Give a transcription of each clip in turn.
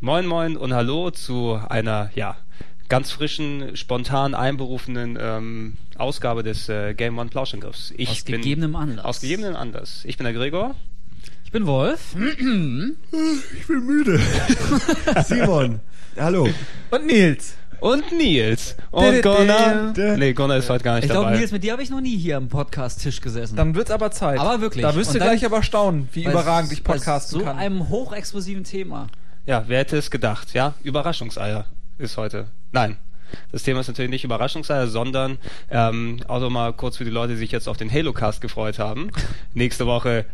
Moin Moin und Hallo zu einer, ja, ganz frischen, spontan einberufenen ähm, Ausgabe des äh, Game One Plauschangriffs. Ich Aus bin, gegebenem Anlass. Aus gegebenem Anlass. Ich bin der Gregor. Ich bin Wolf. Ich bin müde. Simon, hallo. Und Nils. Und Nils. Und Gunnar. Nee, Gunnar ist heute gar nicht Ich glaube, dabei. Nils, mit dir habe ich noch nie hier am Podcast-Tisch gesessen. Dann wird's aber Zeit. Aber wirklich. Da wirst du gleich aber staunen, wie überragend ich bei podcasten so kann. einem hochexplosiven Thema. Ja, wer hätte es gedacht, ja? Überraschungseier ist heute. Nein. Das Thema ist natürlich nicht Überraschungseier, sondern ähm, also mal kurz für die Leute, die sich jetzt auf den Halo-Cast gefreut haben. Nächste Woche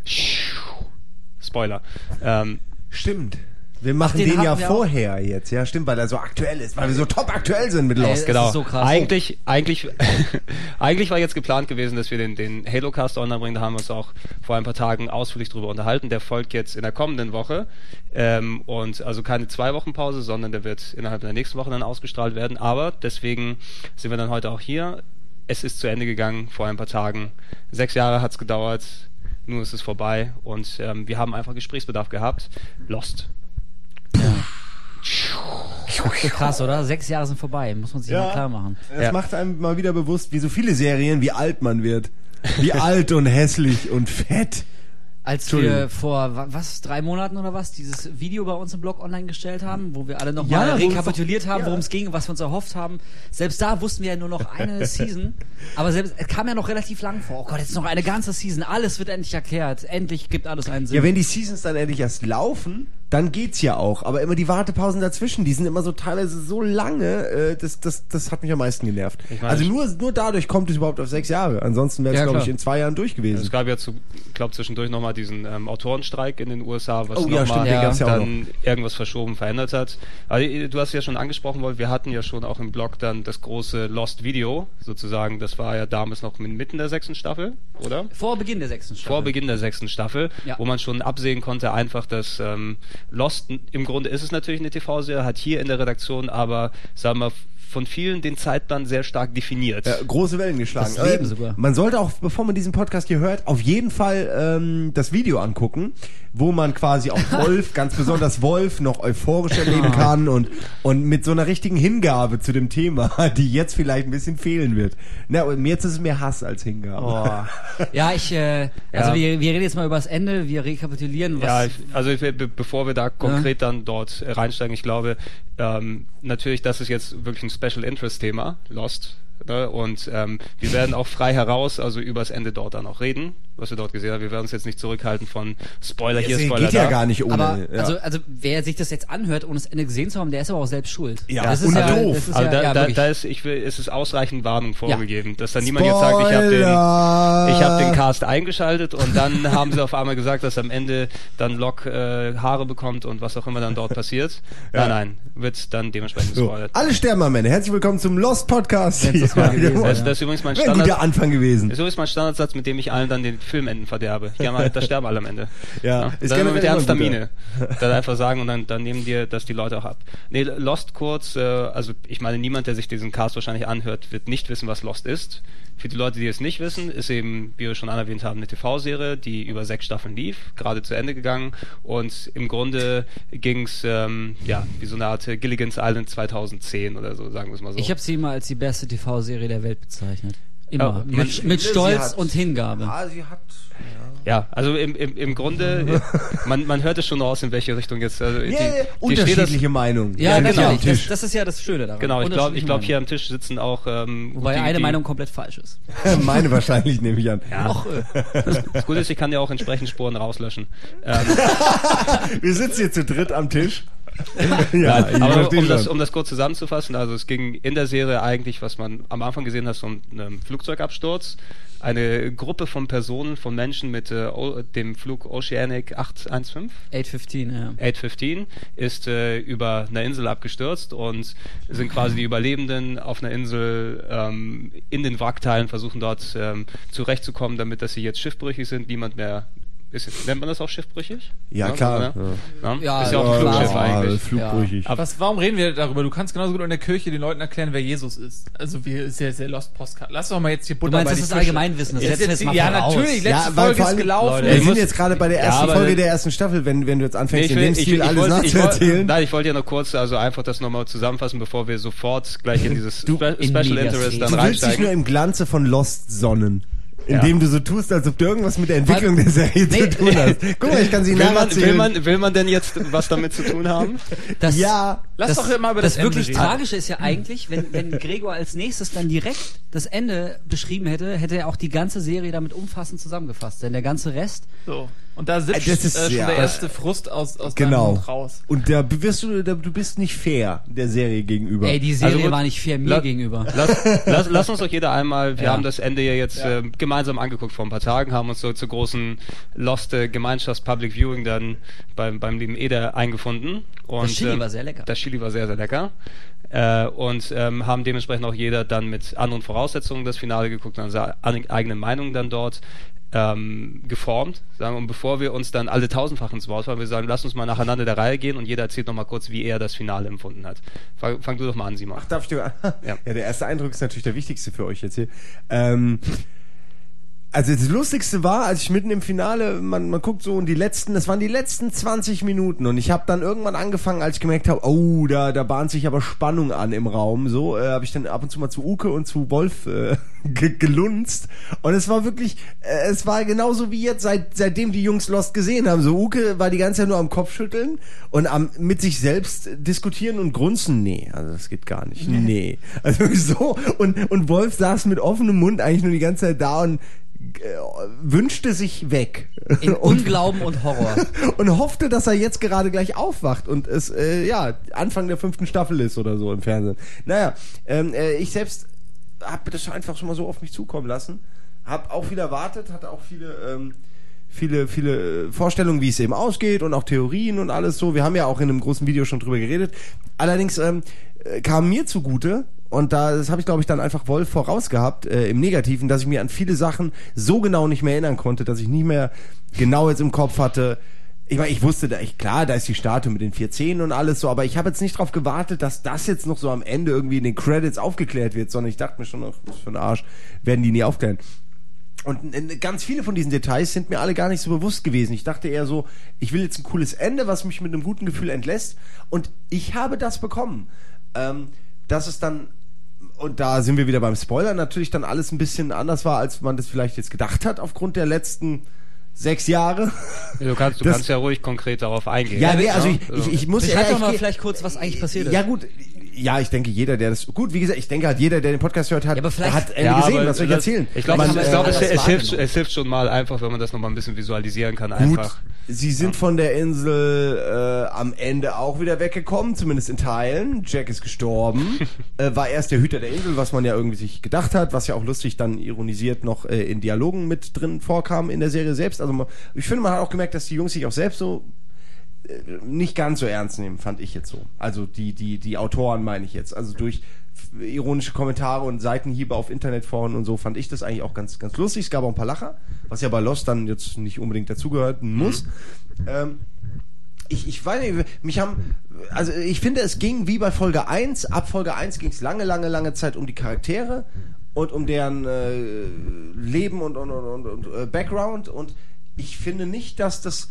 Spoiler. Ähm, Stimmt. Wir machen den den, ja wir auch. vorher jetzt, ja, stimmt, weil er so aktuell ist, weil wir so top aktuell sind mit Ey, Lost. das genau. ist so krass. Eigentlich, eigentlich, eigentlich war jetzt geplant gewesen, dass wir den, den Halo-Cast online bringen. Da haben wir uns auch vor ein paar Tagen ausführlich drüber unterhalten. Der folgt jetzt in der kommenden Woche. Ähm, und also keine zwei Wochen Pause, sondern der wird innerhalb der nächsten Woche dann ausgestrahlt werden. Aber deswegen sind wir dann heute auch hier. Es ist zu Ende gegangen vor ein paar Tagen. Sechs Jahre hat's gedauert. Nun ist es vorbei und ähm, wir haben einfach Gesprächsbedarf gehabt. Lost. Krass, oder? Sechs Jahre sind vorbei, muss man sich mal klar machen. Das Ja. macht einem mal wieder bewusst, wie so viele Serien, wie alt man wird. Wie alt und hässlich und fett. Als wir vor, wa- was, drei Monaten oder was, dieses Video bei uns im Blog online gestellt haben, wo wir alle nochmal Ja, rekapituliert haben, ja. worum es ging, was wir uns erhofft haben. Selbst da wussten wir ja nur noch eine Season. Aber selbst, es kam ja noch relativ lang vor. Oh Gott, jetzt noch eine ganze Season. Alles wird endlich erklärt. Endlich gibt alles einen Sinn. Ja, wenn die Seasons dann endlich erst laufen, dann geht's ja auch. Aber immer die Wartepausen dazwischen, die sind immer so teilweise so lange, äh, das, das, das hat mich am meisten genervt. Also nur, nur dadurch kommt es überhaupt auf sechs Jahre. Ansonsten wäre es, Ja, glaube ich, in zwei Jahren durch gewesen. Es gab ja, zu, ich glaube, zwischendurch nochmal diesen ähm, Autorenstreik in den USA, was Oh ja, nochmal ja dann irgendwas verschoben, verändert hat. Also, äh, du hast ja schon angesprochen, Wolf, wir hatten ja schon auch im Blog dann das große Lost Video, sozusagen. Das war ja damals noch mitten der sechsten Staffel, oder? Vor Beginn der sechsten Staffel. Vor Beginn der sechsten Staffel, Ja. wo man schon absehen konnte, einfach, dass ähm, Lost, im Grunde ist es natürlich eine TV-Serie, hat hier in der Redaktion aber, sagen wir, von vielen den Zeitplan sehr stark definiert. Ja, große Wellen geschlagen. Das Leben Ähm, sogar. Man sollte auch, bevor man diesen Podcast hier hört, auf jeden Fall ähm, das Video angucken, wo man quasi auch Wolf, ganz besonders Wolf, noch euphorisch erleben Ah. kann und, und mit so einer richtigen Hingabe zu dem Thema, die jetzt vielleicht ein bisschen fehlen wird. Na, und jetzt ist es mehr Hass als Hingabe. Oh. Ja, ich, äh, also Ja. wir, wir reden jetzt mal über das Ende, wir rekapitulieren, was. Ja, ich, also ich, be bevor wir da konkret dann dort äh, reinsteigen, ich glaube, ähm, natürlich, das ist jetzt wirklich ein Special Interest Thema, Lost. Ne? Und ähm, wir werden auch frei heraus, also übers Ende dort dann auch reden, was wir dort gesehen haben. Wir werden uns jetzt nicht zurückhalten von Spoiler hier, Es Spoiler geht da. ja gar nicht ohne. aber ja. also, also wer sich das jetzt anhört, ohne das Ende gesehen zu haben, der ist aber auch selbst schuld. Ja, das ist und ja, doof. Das ist Also ja, da, ja, da, da ist, ich will, es ist ausreichend Warnung vorgegeben, dass dann niemand jetzt sagt, ich habe den, ich habe den Cast eingeschaltet und dann haben sie auf einmal gesagt, dass am Ende dann Locke äh, Haare bekommt und was auch immer dann dort passiert. Nein, nein, wird dann dementsprechend so, gespoilert. alle sterben am Ende. Herzlich willkommen zum Lost Podcast. Das mal gewesen. Das, das ist übrigens mein Wäre ein guter Standard. Anfang gewesen. So ist mein Standardsatz, mit dem ich allen dann den Filmenden verderbe. Die haben halt, da sterben alle am Ende. Ja, ist dann immer mit ernster Miene. Dann einfach sagen und dann, dann nehmen dir das die Leute auch ab. Nee, Lost kurz, äh, also ich meine, niemand, der sich diesen Cast wahrscheinlich anhört, wird nicht wissen, was Lost ist. Für die Leute, die es nicht wissen, ist eben, wie wir schon anerwähnt haben, eine TV-Serie, die über sechs Staffeln lief, gerade zu Ende gegangen. Und im Grunde ging's ähm, ja, wie so eine Art Gilligan's Island 2010 oder so, sagen wir es mal so. ich habe sie immer als die beste TV-Serie der Welt bezeichnet. Immer. Ja, mit, mit Stolz hat- und Hingabe. Ah, sie hat. Ja, also im, im, im Grunde, man, man hört es schon raus, in welche Richtung jetzt. Also die, Ja, die ja, steht das, unterschiedliche Meinungen. Ja, Tisch. Das, das ist ja das Schöne daran. Genau, ich glaube, ich Unterschiedliche glaube hier am Tisch sitzen auch. Ähm, Wobei die, eine die, Meinung komplett falsch ist. Meine wahrscheinlich, nehme ich an. Ja, Och, äh. das Gute ist, ich kann ja auch entsprechend Spuren rauslöschen. Ähm, Wir sitzen hier zu dritt am Tisch. ja, ich aber um das, um das kurz zusammenzufassen, also es ging in der Serie eigentlich, was man am Anfang gesehen hat, um einen Flugzeugabsturz. eine Gruppe von Personen, von Menschen mit äh, dem Flug Oceanic 815 815, ja. 815 ist äh, über eine Insel abgestürzt und sind quasi die Überlebenden auf einer Insel ähm, in den Wrackteilen, versuchen dort ähm, zurechtzukommen, damit dass sie jetzt schiffbrüchig sind, niemand mehr. Ist, nennt man das auch schiffbrüchig? Ja, klar. Ja. Ja, ist ja auch ja, ein Flugschiff klar. eigentlich. Flugbrüchig. Aber- Was, warum reden wir darüber? Du kannst genauso gut in der Kirche den Leuten erklären, wer Jesus ist. Also wie sehr, sehr Lost Postcard. Lass doch mal jetzt hier Du Butter meinst, bei das ist. Allgemeinwissen, das Ist setzen wir jetzt- jetzt mal Ja, natürlich. Letzte Ja, Folge ist gelaufen. Leute, Wir sind jetzt gerade bei der Ja, ersten Folge der ersten Staffel, wenn, wenn du jetzt Nee, anfängst, ich, in will, dem ich, Stil ich, alles nachzuerzählen. nein, ich wollte ja noch kurz, also einfach das nochmal zusammenfassen, bevor wir sofort gleich in dieses Du- Special Interest Res. dann Du willst dich nur reinsteigen. im Glanze von Lost sonnen. Indem du so tust, als ob du irgendwas mit der Entwicklung Weil- der Serie Nee, zu tun hast. Guck mal, ich kann sie Will man, will, nacherzählen. man, will man denn jetzt was damit zu tun haben? Das, ja, Lass das, doch mal über das, das wirklich reden. Tragische ist ja eigentlich, wenn, wenn Gregor als nächstes dann direkt das Ende beschrieben hätte, hätte er auch die ganze Serie damit umfassend zusammengefasst. Denn der ganze Rest, So. Und da sitzt Das ist- äh, schon ja. der erste Frust aus, aus deinem genau. Mund raus. Und da wirst du, da, du bist nicht fair der Serie gegenüber. ey, die Serie Also war nicht fair mir la- gegenüber. Lass, lass, lass uns doch jeder einmal, wir Ja. haben das Ende ja jetzt äh, gemeinsam angeguckt vor ein paar Tagen, haben uns so zur großen Lost äh, Gemeinschafts Public Viewing dann beim, beim lieben Eder eingefunden. Und, Das Chili ähm, war sehr lecker. Das Chili war sehr, sehr lecker. Äh, und ähm, haben dementsprechend auch jeder dann mit anderen Voraussetzungen das Finale geguckt und seine eigene Meinung dann dort ähm, geformt. Sagen, und bevor wir uns dann alle tausendfach ins Wort fallen, wir sagen, lass uns mal nacheinander der Reihe gehen und jeder erzählt nochmal kurz, wie er das Finale empfunden hat. Fang, fang du doch mal an, Simon. Darf ich dir, ja. Ja. der erste Eindruck ist natürlich der wichtigste für euch jetzt hier. Ähm, also das Lustigste war, als ich mitten im Finale, man, man guckt so und die letzten, das waren die letzten 20 Minuten und ich habe dann irgendwann angefangen, als ich gemerkt habe, oh, da, da bahnt sich aber Spannung an im Raum, so äh, habe ich dann ab und zu mal zu Uke und zu Wolf äh, ge gelunzt und es war wirklich, äh, es war genauso wie jetzt, seit, seitdem die Jungs Lost gesehen haben. So Uke war die ganze Zeit nur am Kopfschütteln und am mit sich selbst diskutieren und grunzen. Nee, also das geht gar nicht. Nee. Also so und, und Wolf saß mit offenem Mund eigentlich nur die ganze Zeit da und äh, wünschte sich weg. In und, Unglauben und Horror. und hoffte, dass er jetzt gerade gleich aufwacht und es äh, ja Anfang der fünften Staffel ist oder so im Fernsehen. Naja, ähm, äh, ich selbst habe das einfach schon mal so auf mich zukommen lassen, habe auch viel erwartet, hatte auch viele ähm, viele viele äh, Vorstellungen, wie es eben ausgeht und auch Theorien und alles so. Wir haben ja auch in einem großen Video schon drüber geredet. Allerdings ähm, äh, kam mir zugute und da das habe ich glaube ich dann einfach Wolf vorausgehabt äh, im Negativen, dass ich mir an viele Sachen so genau nicht mehr erinnern konnte, dass ich nicht mehr genau jetzt im Kopf hatte. Ich meine, ich wusste da, ich, klar, da ist die Statue mit den vier Zähnen und alles so, aber ich habe jetzt nicht darauf gewartet, dass das jetzt noch so am Ende irgendwie in den Credits aufgeklärt wird, sondern ich dachte mir schon, ach, was für ein Arsch, werden die nie aufklären. Und ganz viele von diesen Details sind mir alle gar nicht so bewusst gewesen. Ich dachte eher so, ich will jetzt ein cooles Ende, was mich mit einem guten Gefühl entlässt. Und ich habe das bekommen. Ähm, dass es dann, und da sind wir wieder beim Spoiler, natürlich dann alles ein bisschen anders war, als man das vielleicht jetzt gedacht hat, aufgrund der letzten sechs Jahre. Du kannst, du Das- kannst ja ruhig konkret darauf eingehen. Ja, nee, also ich, ich, ich muss Beschreib ja, doch ich mal vielleicht kurz, was eigentlich passiert ist. Ja gut, ja, ich denke jeder, der das gut, wie gesagt, ich denke halt jeder, der den Podcast hört, hat, Ja, hat Ende Ja, gesehen. aber Was soll ich das- erzählen? Ich glaube, äh, glaub, es, anders es, hilft, wahrgenommen. es hilft schon mal einfach, wenn man das nochmal ein bisschen visualisieren kann. Gut, Einfach. sie sind von der Insel äh, am Ende auch wieder weggekommen, zumindest in Teilen. Jack ist gestorben, äh, war erst der Hüter der Insel, was man ja irgendwie sich gedacht hat, was ja auch lustig dann ironisiert noch äh, in Dialogen mit drin vorkam in der Serie selbst. Also man, ich finde, man hat auch gemerkt, dass die Jungs sich auch selbst so äh, nicht ganz so ernst nehmen, fand ich jetzt so. Also die, die, die Autoren meine ich jetzt. Also durch ironische Kommentare und Seitenhiebe auf Internetforen und so fand ich das eigentlich auch ganz, ganz lustig. Es gab auch ein paar Lacher, was ja bei Lost dann jetzt nicht unbedingt dazugehören muss. Ähm, ich, ich weiß nicht, mich haben, also ich finde, es ging wie bei Folge 1, ab Folge 1 ging es lange, lange, lange Zeit um die Charaktere und um deren äh, Leben und, und, und, und, und äh, Background und ich finde nicht, dass das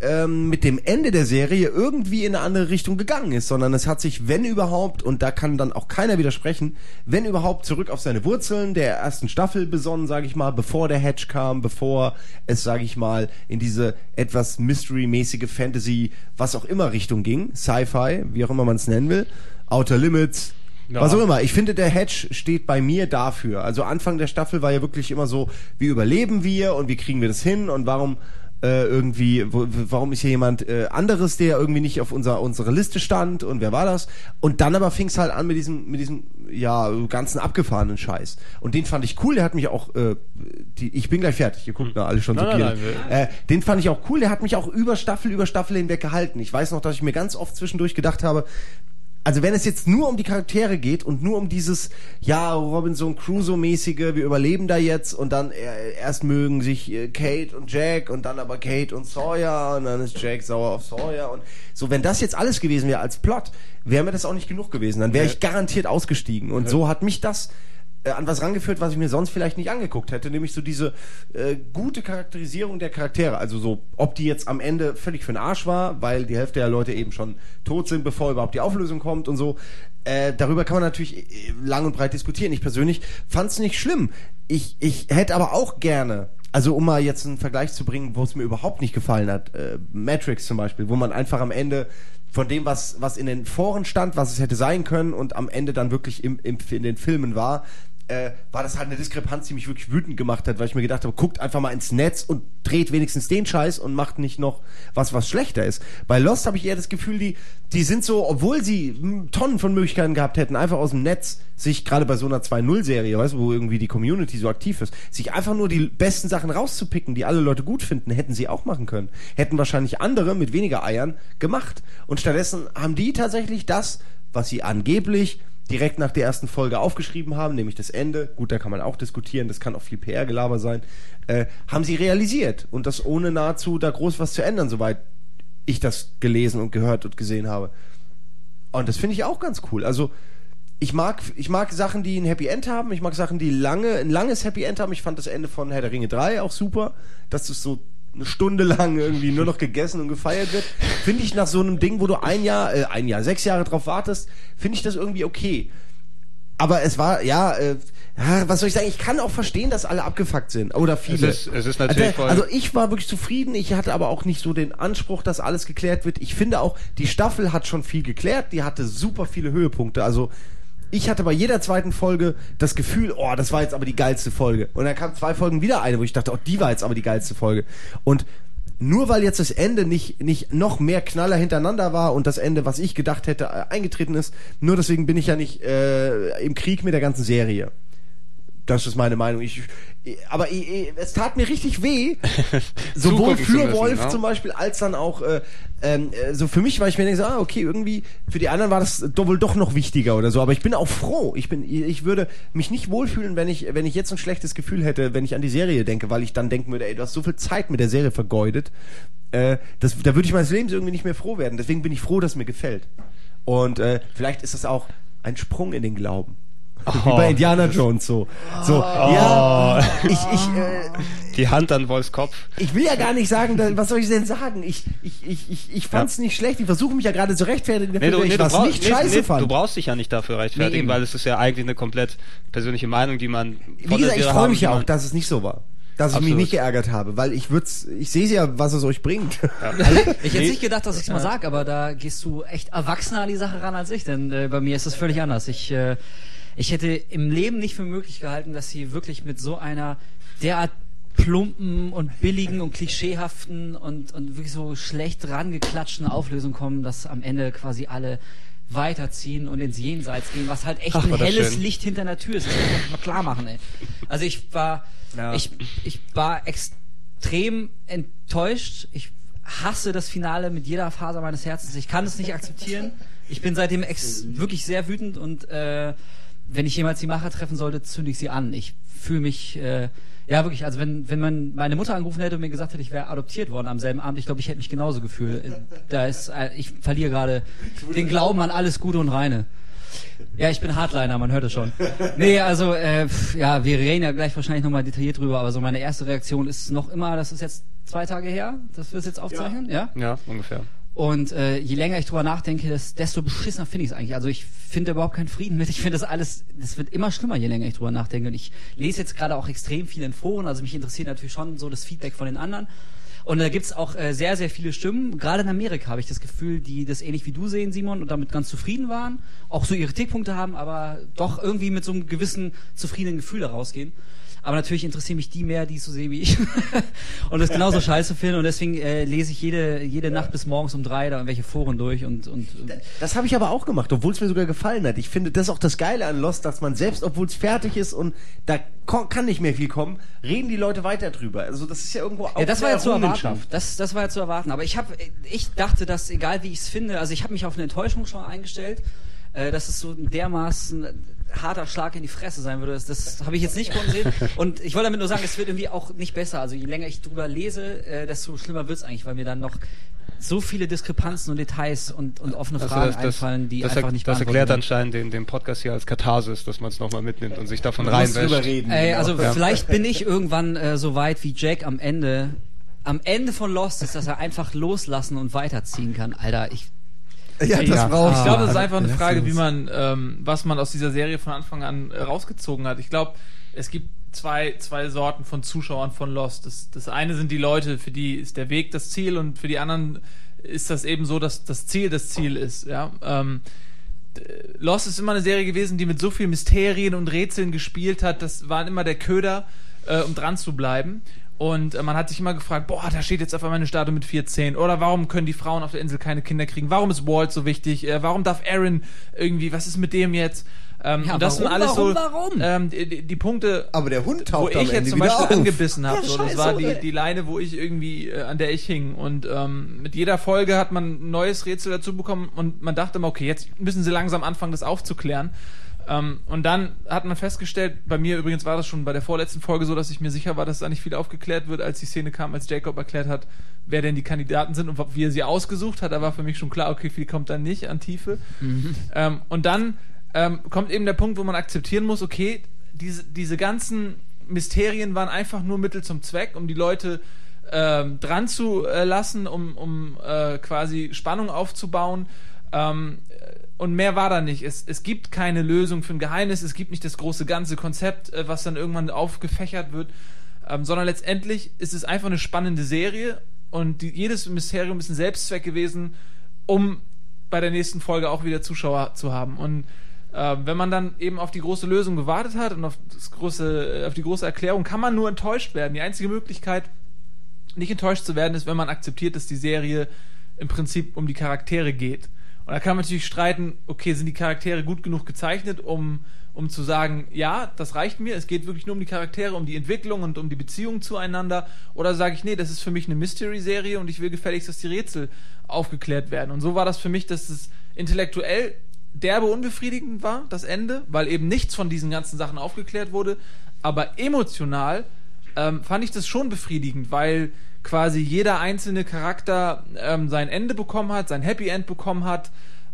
ähm, mit dem Ende der Serie irgendwie in eine andere Richtung gegangen ist, sondern es hat sich, wenn überhaupt, und da kann dann auch keiner widersprechen, wenn überhaupt zurück auf seine Wurzeln der ersten Staffel besonnen, sage ich mal, bevor der Hedge kam, bevor es, sage ich mal, in diese etwas Mystery-mäßige Fantasy, was auch immer Richtung ging, Sci-Fi, wie auch immer man es nennen will, Outer Limits, Ja. was auch immer. Ich finde, der Hedge steht bei mir dafür. Also Anfang der Staffel war ja wirklich immer so, wie überleben wir und wie kriegen wir das hin und warum Äh, irgendwie, wo, warum ist hier jemand äh, anderes, der irgendwie nicht auf unser, unsere Liste stand und wer war das? Und dann aber fing es halt an mit diesem, mit diesem, ja, ganzen abgefahrenen Scheiß. Und den fand ich cool, der hat mich auch, äh, die, ich bin gleich fertig, ihr guckt mir alle schon so Nein, nein, nein, äh, Den fand ich auch cool, der hat mich auch über Staffel, über Staffel hinweg gehalten. Ich weiß noch, dass ich mir ganz oft zwischendurch gedacht habe, also wenn es jetzt nur um die Charaktere geht und nur um dieses, ja, Robinson Crusoe-mäßige, wir überleben da jetzt und dann äh, erst mögen sich äh, Kate und Jack und dann aber Kate und Sawyer und dann ist Jack sauer auf Sawyer und so, wenn das jetzt alles gewesen wäre als Plot, wäre mir das auch nicht genug gewesen. Dann wäre ich garantiert ausgestiegen. Und so hat mich das an was rangeführt, was ich mir sonst vielleicht nicht angeguckt hätte, nämlich so diese äh, gute Charakterisierung der Charaktere. Also so, ob die jetzt am Ende völlig für den Arsch war, weil die Hälfte der Leute eben schon tot sind, bevor überhaupt die Auflösung kommt und so. Äh, darüber kann man natürlich äh, lang und breit diskutieren. Ich persönlich fand es nicht schlimm. Ich, ich hätte aber auch gerne also um mal jetzt einen Vergleich zu bringen, wo es mir überhaupt nicht gefallen hat, äh, Matrix zum Beispiel, wo man einfach am Ende von dem, was, was in den Foren stand, was es hätte sein können und am Ende dann wirklich im, im, in den Filmen war, äh, war das halt eine Diskrepanz, die mich wirklich wütend gemacht hat, weil ich mir gedacht habe, guckt einfach mal ins Netz und dreht wenigstens den Scheiß und macht nicht noch was, was schlechter ist. Bei Lost habe ich eher das Gefühl, die, die sind so, obwohl sie mh, Tonnen von Möglichkeiten gehabt hätten, einfach aus dem Netz sich gerade bei so einer 2.0-Serie, weißt du, wo irgendwie die Community so aktiv ist, sich einfach nur die besten Sachen rauszupicken, die alle Leute gut finden, hätten sie auch machen können. Hätten wahrscheinlich andere mit weniger Eiern gemacht. Und stattdessen haben die tatsächlich das, was sie angeblich direkt nach der ersten Folge aufgeschrieben haben, nämlich das Ende, gut, da kann man auch diskutieren, das kann auch viel PR-Gelaber sein, äh, haben sie realisiert und das ohne nahezu da groß was zu ändern, soweit ich das gelesen und gehört und gesehen habe. Und das finde ich auch ganz cool. Also ich mag, ich mag Sachen, die ein Happy End haben. Ich mag Sachen, die lange, ein langes Happy End haben. Ich fand das Ende von Herr der Ringe 3 auch super. Dass es so eine Stunde lang irgendwie nur noch gegessen und gefeiert wird. Finde ich nach so einem Ding, wo du ein Jahr, äh, ein Jahr, sechs Jahre drauf wartest, finde ich das irgendwie okay. Aber es war, ja, äh, was soll ich sagen? Ich kann auch verstehen, dass alle abgefuckt sind. Oder viele. Es ist- es ist natürlich also, voll- also ich war wirklich zufrieden. Ich hatte aber auch nicht so den Anspruch, dass alles geklärt wird. Ich finde auch, die Staffel hat schon viel geklärt. Die hatte super viele Höhepunkte. Also ich hatte bei jeder zweiten Folge das Gefühl, oh, das war jetzt aber die geilste Folge. Und dann kam zwei Folgen wieder eine, wo ich dachte, oh, die war jetzt aber die geilste Folge. Und nur weil jetzt das Ende nicht, nicht noch mehr Knaller hintereinander war und das Ende, was ich gedacht hätte, äh, eingetreten ist, nur deswegen bin ich ja nicht äh, im Krieg mit der ganzen Serie. Das ist meine Meinung. Ich, aber ich, es tat mir richtig weh, sowohl für müssen, Wolf ne? zum Beispiel, als dann auch äh, ähm, äh, so für mich, weil ich mir denke, so, ah, okay, irgendwie für die anderen war das doch wohl doch noch wichtiger oder so. Aber ich bin auch froh. Ich bin, ich würde mich nicht wohlfühlen, wenn ich, wenn ich jetzt ein schlechtes Gefühl hätte, wenn ich an die Serie denke, weil ich dann denken würde, ey, du hast so viel Zeit mit der Serie vergeudet. Äh, das, da würde ich meines Lebens irgendwie nicht mehr froh werden. Deswegen bin ich froh, dass es mir gefällt. Und äh, vielleicht ist das auch ein Sprung in den Glauben. Wie bei Indiana Jones so. So, ja, ich, ich, äh, Die Hand an Wolfs Kopf. ich will ja gar nicht sagen, da- was soll ich denn sagen? Ich, ich, ich, ich, ich fand's nicht schlecht. Ich versuche mich ja gerade zu rechtfertigen, dafür, dass ich was brauch- nicht scheiße nee, fand. du brauchst dich ja nicht dafür Nee, rechtfertigen, weil es ist ja eigentlich eine komplett persönliche Meinung, die man Wie gesagt, ich freue mich ja auch, dass es nicht so war. Dass ich mich Absolut. nicht geärgert habe, weil ich würd's, ich sehe ja, was es euch bringt. Ich hätte nicht gedacht, dass ich es mal sag, aber da gehst du echt erwachsener an die Sache ran als ich, denn äh, bei mir ist es völlig anders. Ich, äh, ich hätte im Leben nicht für möglich gehalten, dass sie wirklich mit so einer derart plumpen und billigen und klischeehaften und, und wirklich so schlecht rangeklatschten Auflösung kommen, dass am Ende quasi alle weiterziehen und ins Jenseits gehen, was halt echt Ach, ein helles schön. Licht hinter der Tür ist. Das muss man mal klar machen, ey. Also ich war, Ja. ich, ich war extrem enttäuscht. Ich hasse das Finale mit jeder Faser meines Herzens. Ich kann es nicht akzeptieren. Ich bin seitdem ex wirklich sehr wütend und äh, wenn ich jemals die Macher treffen sollte, zünde ich sie an. Ich fühle mich äh, ja wirklich, also wenn wenn man meine Mutter angerufen hätte und mir gesagt hätte, ich wäre adoptiert worden am selben Abend, ich glaube, ich hätte mich genauso gefühlt. Äh, Da ist, äh, ich verliere gerade den Glauben an alles Gute und Reine. Ja, ich bin Hardliner, man hört es schon. Nee, also, äh, ja, wir reden ja gleich wahrscheinlich nochmal detailliert drüber, aber so meine erste Reaktion ist noch immer, das ist jetzt zwei Tage her, dass wir es jetzt aufzeichnen, ja? Ja, ungefähr. Und äh, je länger ich drüber nachdenke, desto beschissener finde ich es eigentlich. Also ich finde überhaupt keinen Frieden mit. Ich finde das alles, das wird immer schlimmer, je länger ich drüber nachdenke. Und ich lese jetzt gerade auch extrem viel in Foren, also mich interessiert natürlich schon so das Feedback von den anderen. Und da gibt's auch äh, sehr, sehr viele Stimmen. Gerade in Amerika habe ich das Gefühl, die das ähnlich wie du sehen, Simon, und damit ganz zufrieden waren, auch so ihre Kritikpunkte haben, aber doch irgendwie mit so einem gewissen zufriedenen Gefühl da rausgehen. Aber natürlich interessieren mich die mehr, die es so sehen wie ich. und das genauso scheiße finden. Und deswegen äh, lese ich jede, jede Nacht bis morgens um drei da irgendwelche Foren durch und, und Das habe ich aber auch gemacht, obwohl es mir sogar gefallen hat. Ich finde, das ist auch das Geile an Lost, dass man selbst, obwohl es fertig ist und da kann nicht mehr viel kommen, reden die Leute weiter drüber. Also das ist ja irgendwo auch Ja, das war ja zu erwarten. Das, das war ja zu erwarten. Aber ich habe, ich dachte, dass egal wie ich es finde, also ich habe mich auf eine Enttäuschung schon eingestellt, äh, dass es so dermaßen harter Schlag in die Fresse sein würde. Das, das habe ich jetzt nicht kommen sehen. Und ich wollte damit nur sagen, es wird irgendwie auch nicht besser. Also je länger ich drüber lese, äh, desto schlimmer wird's eigentlich, weil mir dann noch so viele Diskrepanzen und Details und, und offene Also Fragen das, das, einfallen, die das, einfach er- nicht das erklärt anscheinend den, den Podcast hier als Katharsis, dass man es nochmal mitnimmt und sich davon reinwäscht. reden. Ey, also Ja. vielleicht bin ich irgendwann äh, so weit wie Jack am Ende. Am Ende von Lost ist, dass er einfach loslassen und weiterziehen kann. Alter, ich ja, das Ja. brauchst Ich du. glaube, das ist einfach eine Frage, wie man, ähm, was man aus dieser Serie von Anfang an äh, rausgezogen hat. Ich glaube, es gibt zwei, zwei Sorten von Zuschauern von Lost. Das, das eine sind die Leute, für die ist der Weg das Ziel und für die anderen ist das eben so, dass das Ziel das Ziel ist. Ja. Ähm, Lost ist immer eine Serie gewesen, die mit so viel Mysterien und Rätseln gespielt hat. Das war immer der Köder, äh, um dran zu bleiben. Und äh, man hat sich immer gefragt, boah, da steht jetzt auf einmal eine Statue mit 14. Oder warum können die Frauen auf der Insel keine Kinder kriegen? Warum ist Walt so wichtig? Äh, warum darf Aaron irgendwie, was ist mit dem jetzt? Ähm, Ja, und das warum, sind alles warum, so warum? Ähm, die, die- Punkte, Aber der Hund wo taucht am ich jetzt zum Beispiel auf. angebissen habe. Ja, so, das war die, die Leine, wo ich irgendwie, äh, an der ich hing. Und ähm, mit jeder Folge hat man ein neues Rätsel dazu bekommen und man dachte immer, okay, jetzt müssen sie langsam anfangen, das aufzuklären. Ähm, und dann hat man festgestellt, bei mir übrigens war das schon bei der vorletzten Folge so, dass ich mir sicher war, dass da nicht viel aufgeklärt wird, als die Szene kam, als Jacob erklärt hat, wer denn die Kandidaten sind und wie er sie ausgesucht hat. Da war für mich schon klar, okay, viel kommt da nicht an Tiefe. Ähm, und dann ähm, kommt eben der Punkt, wo man akzeptieren muss, okay, diese, diese ganzen Mysterien waren einfach nur Mittel zum Zweck, um die Leute ähm, dran zu äh, lassen, um, um äh, quasi Spannung aufzubauen. Ähm, und mehr war da nicht. Es, es gibt keine Lösung für ein Geheimnis, es gibt nicht das große ganze Konzept, äh, was dann irgendwann aufgefächert wird, ähm, sondern letztendlich ist es einfach eine spannende Serie und die, jedes Mysterium ist ein Selbstzweck gewesen, um bei der nächsten Folge auch wieder Zuschauer zu haben. Und äh, wenn man dann eben auf die große Lösung gewartet hat und auf, das große, äh, auf die große Erklärung, kann man nur enttäuscht werden. Die einzige Möglichkeit, nicht enttäuscht zu werden, ist, wenn man akzeptiert, dass die Serie im Prinzip um die Charaktere geht. Und da kann man natürlich streiten, okay, sind die Charaktere gut genug gezeichnet, um, um zu sagen, ja, das reicht mir, es geht wirklich nur um die Charaktere, um die Entwicklung und um die Beziehung zueinander. Oder sage ich, nee, das ist für mich eine Mystery-Serie und ich will gefälligst, dass die Rätsel aufgeklärt werden. Und so war das für mich, dass es intellektuell derbe unbefriedigend war, das Ende, weil eben nichts von diesen ganzen Sachen aufgeklärt wurde. Aber emotional ähm, fand ich das schon befriedigend, weil quasi jeder einzelne Charakter ähm, sein Ende bekommen hat, sein Happy End bekommen hat,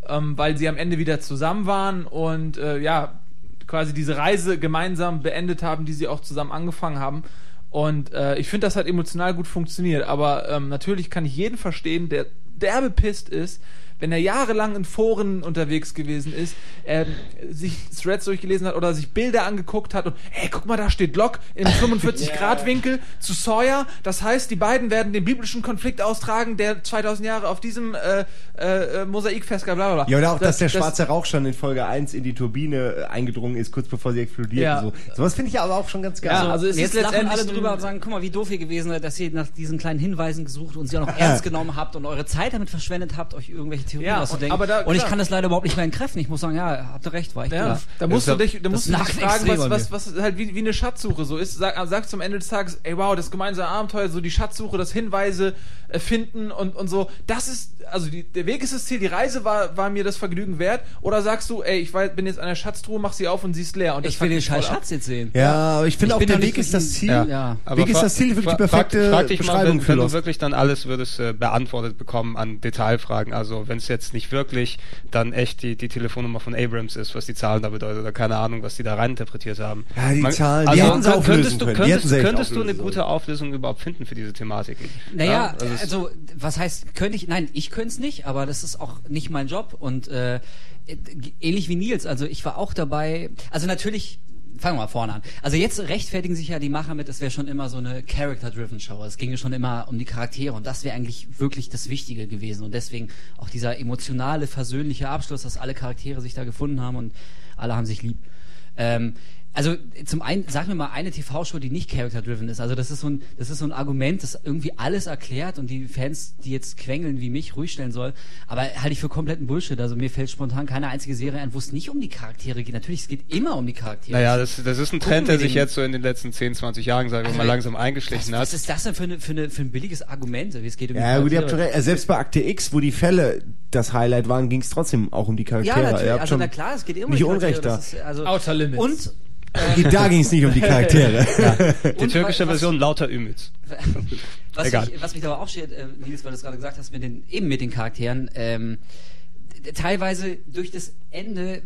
ähm, weil sie am Ende wieder zusammen waren und äh, ja, quasi diese Reise gemeinsam beendet haben, die sie auch zusammen angefangen haben. Und äh, ich finde, das hat emotional gut funktioniert. Aber ähm, natürlich kann ich jeden verstehen, der derbe pisst ist, wenn er jahrelang in Foren unterwegs gewesen ist, ähm, sich Threads durchgelesen hat oder sich Bilder angeguckt hat und hey, guck mal, da steht Locke im 45-Grad-Winkel zu Sawyer. Das heißt, die beiden werden den biblischen Konflikt austragen, der 2000 Jahre auf diesem äh, äh, Mosaik festgehalten, bla bla bla. Ja, oder auch, dass Das- der das- schwarze Rauch schon in Folge 1 in die Turbine äh, eingedrungen ist, kurz bevor sie explodiert. Ja. und So. Sowas finde ich aber auch schon ganz geil. Ja, also es jetzt ist lachen alle letztendlich drüber und sagen, guck mal, wie doof ihr gewesen seid, dass ihr nach diesen kleinen Hinweisen gesucht und sie auch noch ernst genommen habt und eure Zeit damit verschwendet habt, euch irgendwelche Theorien Ja, auszudenken. und- aber da- und ich kann das leider überhaupt nicht mehr entkräften. Ich muss sagen, ja, habt ihr recht, war echt Ja, doof. da musst du Das- dich, da musst du dich fragen, was, was, was halt wie, wie eine Schatzsuche so ist. Sag, sagst du am Ende des Tages, ey wow, das gemeinsame Abenteuer, so die Schatzsuche, das Hinweise äh, finden und, und so. Das ist, also die, der Weg ist das Ziel, die Reise war, war mir das Vergnügen wert. Oder sagst du, ey, ich weiß, bin jetzt an der Schatztruhe, mach sie auf und sie ist leer. Und Ich will den scheiß. Schatz jetzt sehen. ja, aber ich finde Ich auch, der Weg ist das Ziel. Ja. Weg ist das Ziel, wirklich die perfekte frag, frag dich mal, Beschreibung wenn, für wenn du wirklich dann alles würdest äh, beantwortet bekommen an Detailfragen. Also wenn es jetzt nicht wirklich dann echt die, die Telefonnummer von Abrams ist, was die Zahlen da bedeuten oder keine Ahnung, was die da reininterpretiert haben. Ja, die Zahlen, die also, hätten sie auflösen könntest du, können. Die könntest, hätten könntest du eine gute. Auflösung überhaupt finden für diese Thematiken? Naja, Ja, also also was heißt, könnte ich, nein, ich könnte es nicht, aber das ist auch nicht mein Job und äh, ähnlich wie Nils, also ich war auch dabei, also natürlich, fangen wir mal vorne an, also jetzt rechtfertigen sich ja die Macher mit, es wäre schon immer so eine Character-driven Show, es ginge schon immer um die Charaktere und das wäre eigentlich wirklich das Wichtige gewesen. Und deswegen auch dieser emotionale, versöhnliche Abschluss, dass alle Charaktere sich da gefunden haben und alle haben sich lieb. Ähm, Also zum einen, sag mir mal eine TV-Show, die nicht character-driven ist. Also das ist so ein, das ist so ein Argument, das irgendwie alles erklärt und die Fans, die jetzt quengeln wie mich, ruhig stellen soll. Aber halte ich für kompletten Bullshit. Also mir fällt spontan keine einzige Serie ein, wo es nicht um die Charaktere geht. Natürlich, es geht immer um die Charaktere. Naja, das, das ist ein Gucken Trend, der sich den- jetzt so in den letzten 10, 20 Jahren, sagen wir Also, mal, langsam was, eingeschlichen was hat. ist das denn für, eine, für, eine, für ein billiges Argument? Es geht um die Ja, gut, ihr habt schon Charaktere. recht. Selbst bei Akte X, wo die Fälle das Highlight waren, ging es trotzdem auch um die Charaktere. Ja, Ihr natürlich. habt Also schon na klar, es geht immer um nicht die Charaktere. Unrecht da. Das ist, also, Outer Limits. Und Okay, da ging es nicht um die Charaktere. Die und türkische was- Version lauter Ümit. was, Egal. mich, was mich aber auch steht, äh, Nils, weil du es gerade gesagt hast, mit den, eben mit den Charakteren, ähm, teilweise durch das Ende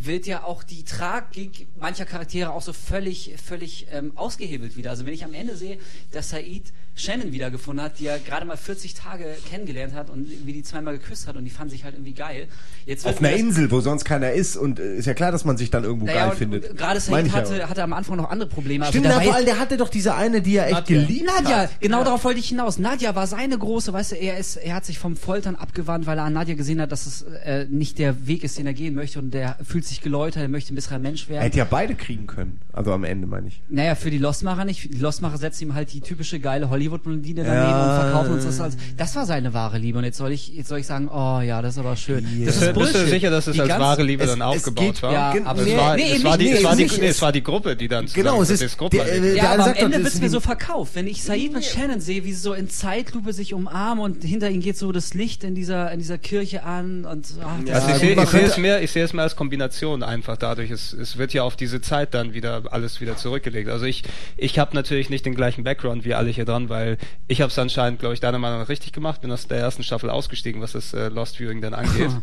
wird ja auch die Tragik mancher Charaktere auch so völlig, völlig ähm, ausgehebelt wieder. Also wenn ich am Ende sehe, dass Said Shannon wiedergefunden hat, die er gerade mal 40 Tage kennengelernt hat und wie die zweimal geküsst hat und die fanden sich halt irgendwie geil. Jetzt Auf einer Insel, wo sonst keiner ist und äh, ist ja klar, dass man sich dann irgendwo naja, geil findet. Gerade Said ja. hatte, hatte am Anfang noch andere Probleme. Stimmt, also vor allem, der hatte doch diese eine, die er echt Nadja. geliebt Nadja, hat. genau darauf wollte ich hinaus. Nadja war seine große, weißt du, er ist, er hat sich vom Foltern abgewandt, weil er an Nadja gesehen hat, dass es äh, nicht der Weg ist, den er gehen möchte und der fühlt sich geläutert, er möchte ein besserer Mensch Er werden. hätte ja beide kriegen können. Also am Ende, meine ich. Naja, für die Lostmacher nicht. Die Lostmacher setzen ihm halt die typische geile Hollywood-Blondine daneben Ja. und verkaufen uns das als, das war seine wahre Liebe. Und jetzt soll ich, jetzt soll ich sagen, oh ja, das ist aber schön. Ja. Das Bist ist du- bist du Bullshit. sicher, dass es Die als ganz- wahre Liebe es- dann es aufgebaut geht- war? ja, es, nee, war, nee, es, war die, nicht, es, war die, nee, es war die Gruppe, die dann Genau, es ist- Gruppe der- äh, Ja, der aber am Ende wird's ist mir so verkauft. Wenn ich Said mit Shannon sehe, wie sie so in Zeitlupe sich umarmen und hinter ihnen geht so das Licht in dieser, in dieser Kirche an und ach, das Also Ja, ich sehe es mehr, ich sehe es mehr als Kombination einfach dadurch. Es, es wird ja auf diese Zeit dann wieder alles wieder zurückgelegt. Also ich, ich habe natürlich nicht den gleichen Background wie alle hier dran, weil ich habe es anscheinend, glaube ich, deiner Meinung nach richtig gemacht, bin aus der ersten Staffel ausgestiegen, was das äh, Lost Viewing dann angeht.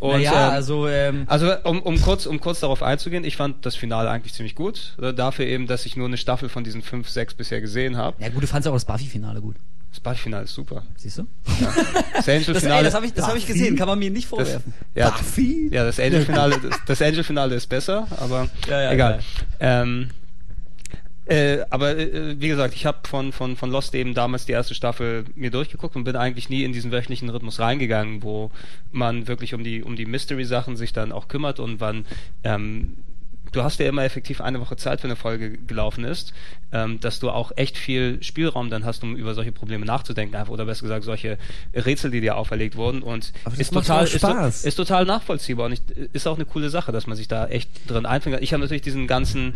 Und, naja, ähm, also ähm, also um, um kurz um kurz darauf einzugehen, ich fand das Finale eigentlich ziemlich gut. Äh, Dafür eben, dass ich nur eine Staffel von diesen fünf, sechs bisher gesehen habe. ja gut, du fandst auch das Buffy-Finale gut. Das Buffy-Finale ist super. Siehst du? Das Das, Angel-Finale. das habe ich, das hab ich gesehen, kann man mir nicht das, vorwerfen. ja, Buffy? ja, das Angel-Finale, das, das Angel-Finale ist besser, aber Ja, ja, egal. Ähm, äh, aber äh, wie gesagt, ich habe von, von, von Lost eben damals die erste Staffel mir durchgeguckt und bin eigentlich nie in diesen wöchentlichen Rhythmus reingegangen, wo man wirklich um die, um die Mystery-Sachen sich dann auch kümmert und wann ähm, du hast ja immer effektiv eine Woche Zeit, wenn eine Folge gelaufen ist, ähm, dass du auch echt viel Spielraum dann hast, um über solche Probleme nachzudenken, einfach, oder besser gesagt solche Rätsel, die dir auferlegt wurden und ist total. Ist, ist total nachvollziehbar und ich, ist auch eine coole Sache, dass man sich da echt drin einfängt. Ich habe natürlich diesen ganzen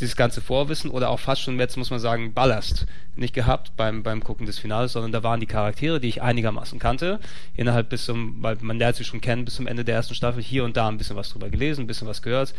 dieses ganze Vorwissen oder auch fast schon jetzt muss man sagen Ballast nicht gehabt beim beim gucken des Finales, sondern da waren die Charaktere, die ich einigermaßen kannte, innerhalb bis zum, weil man lernt sie schon kennen bis zum Ende der ersten Staffel, hier und da ein bisschen was drüber gelesen, ein bisschen was gehört.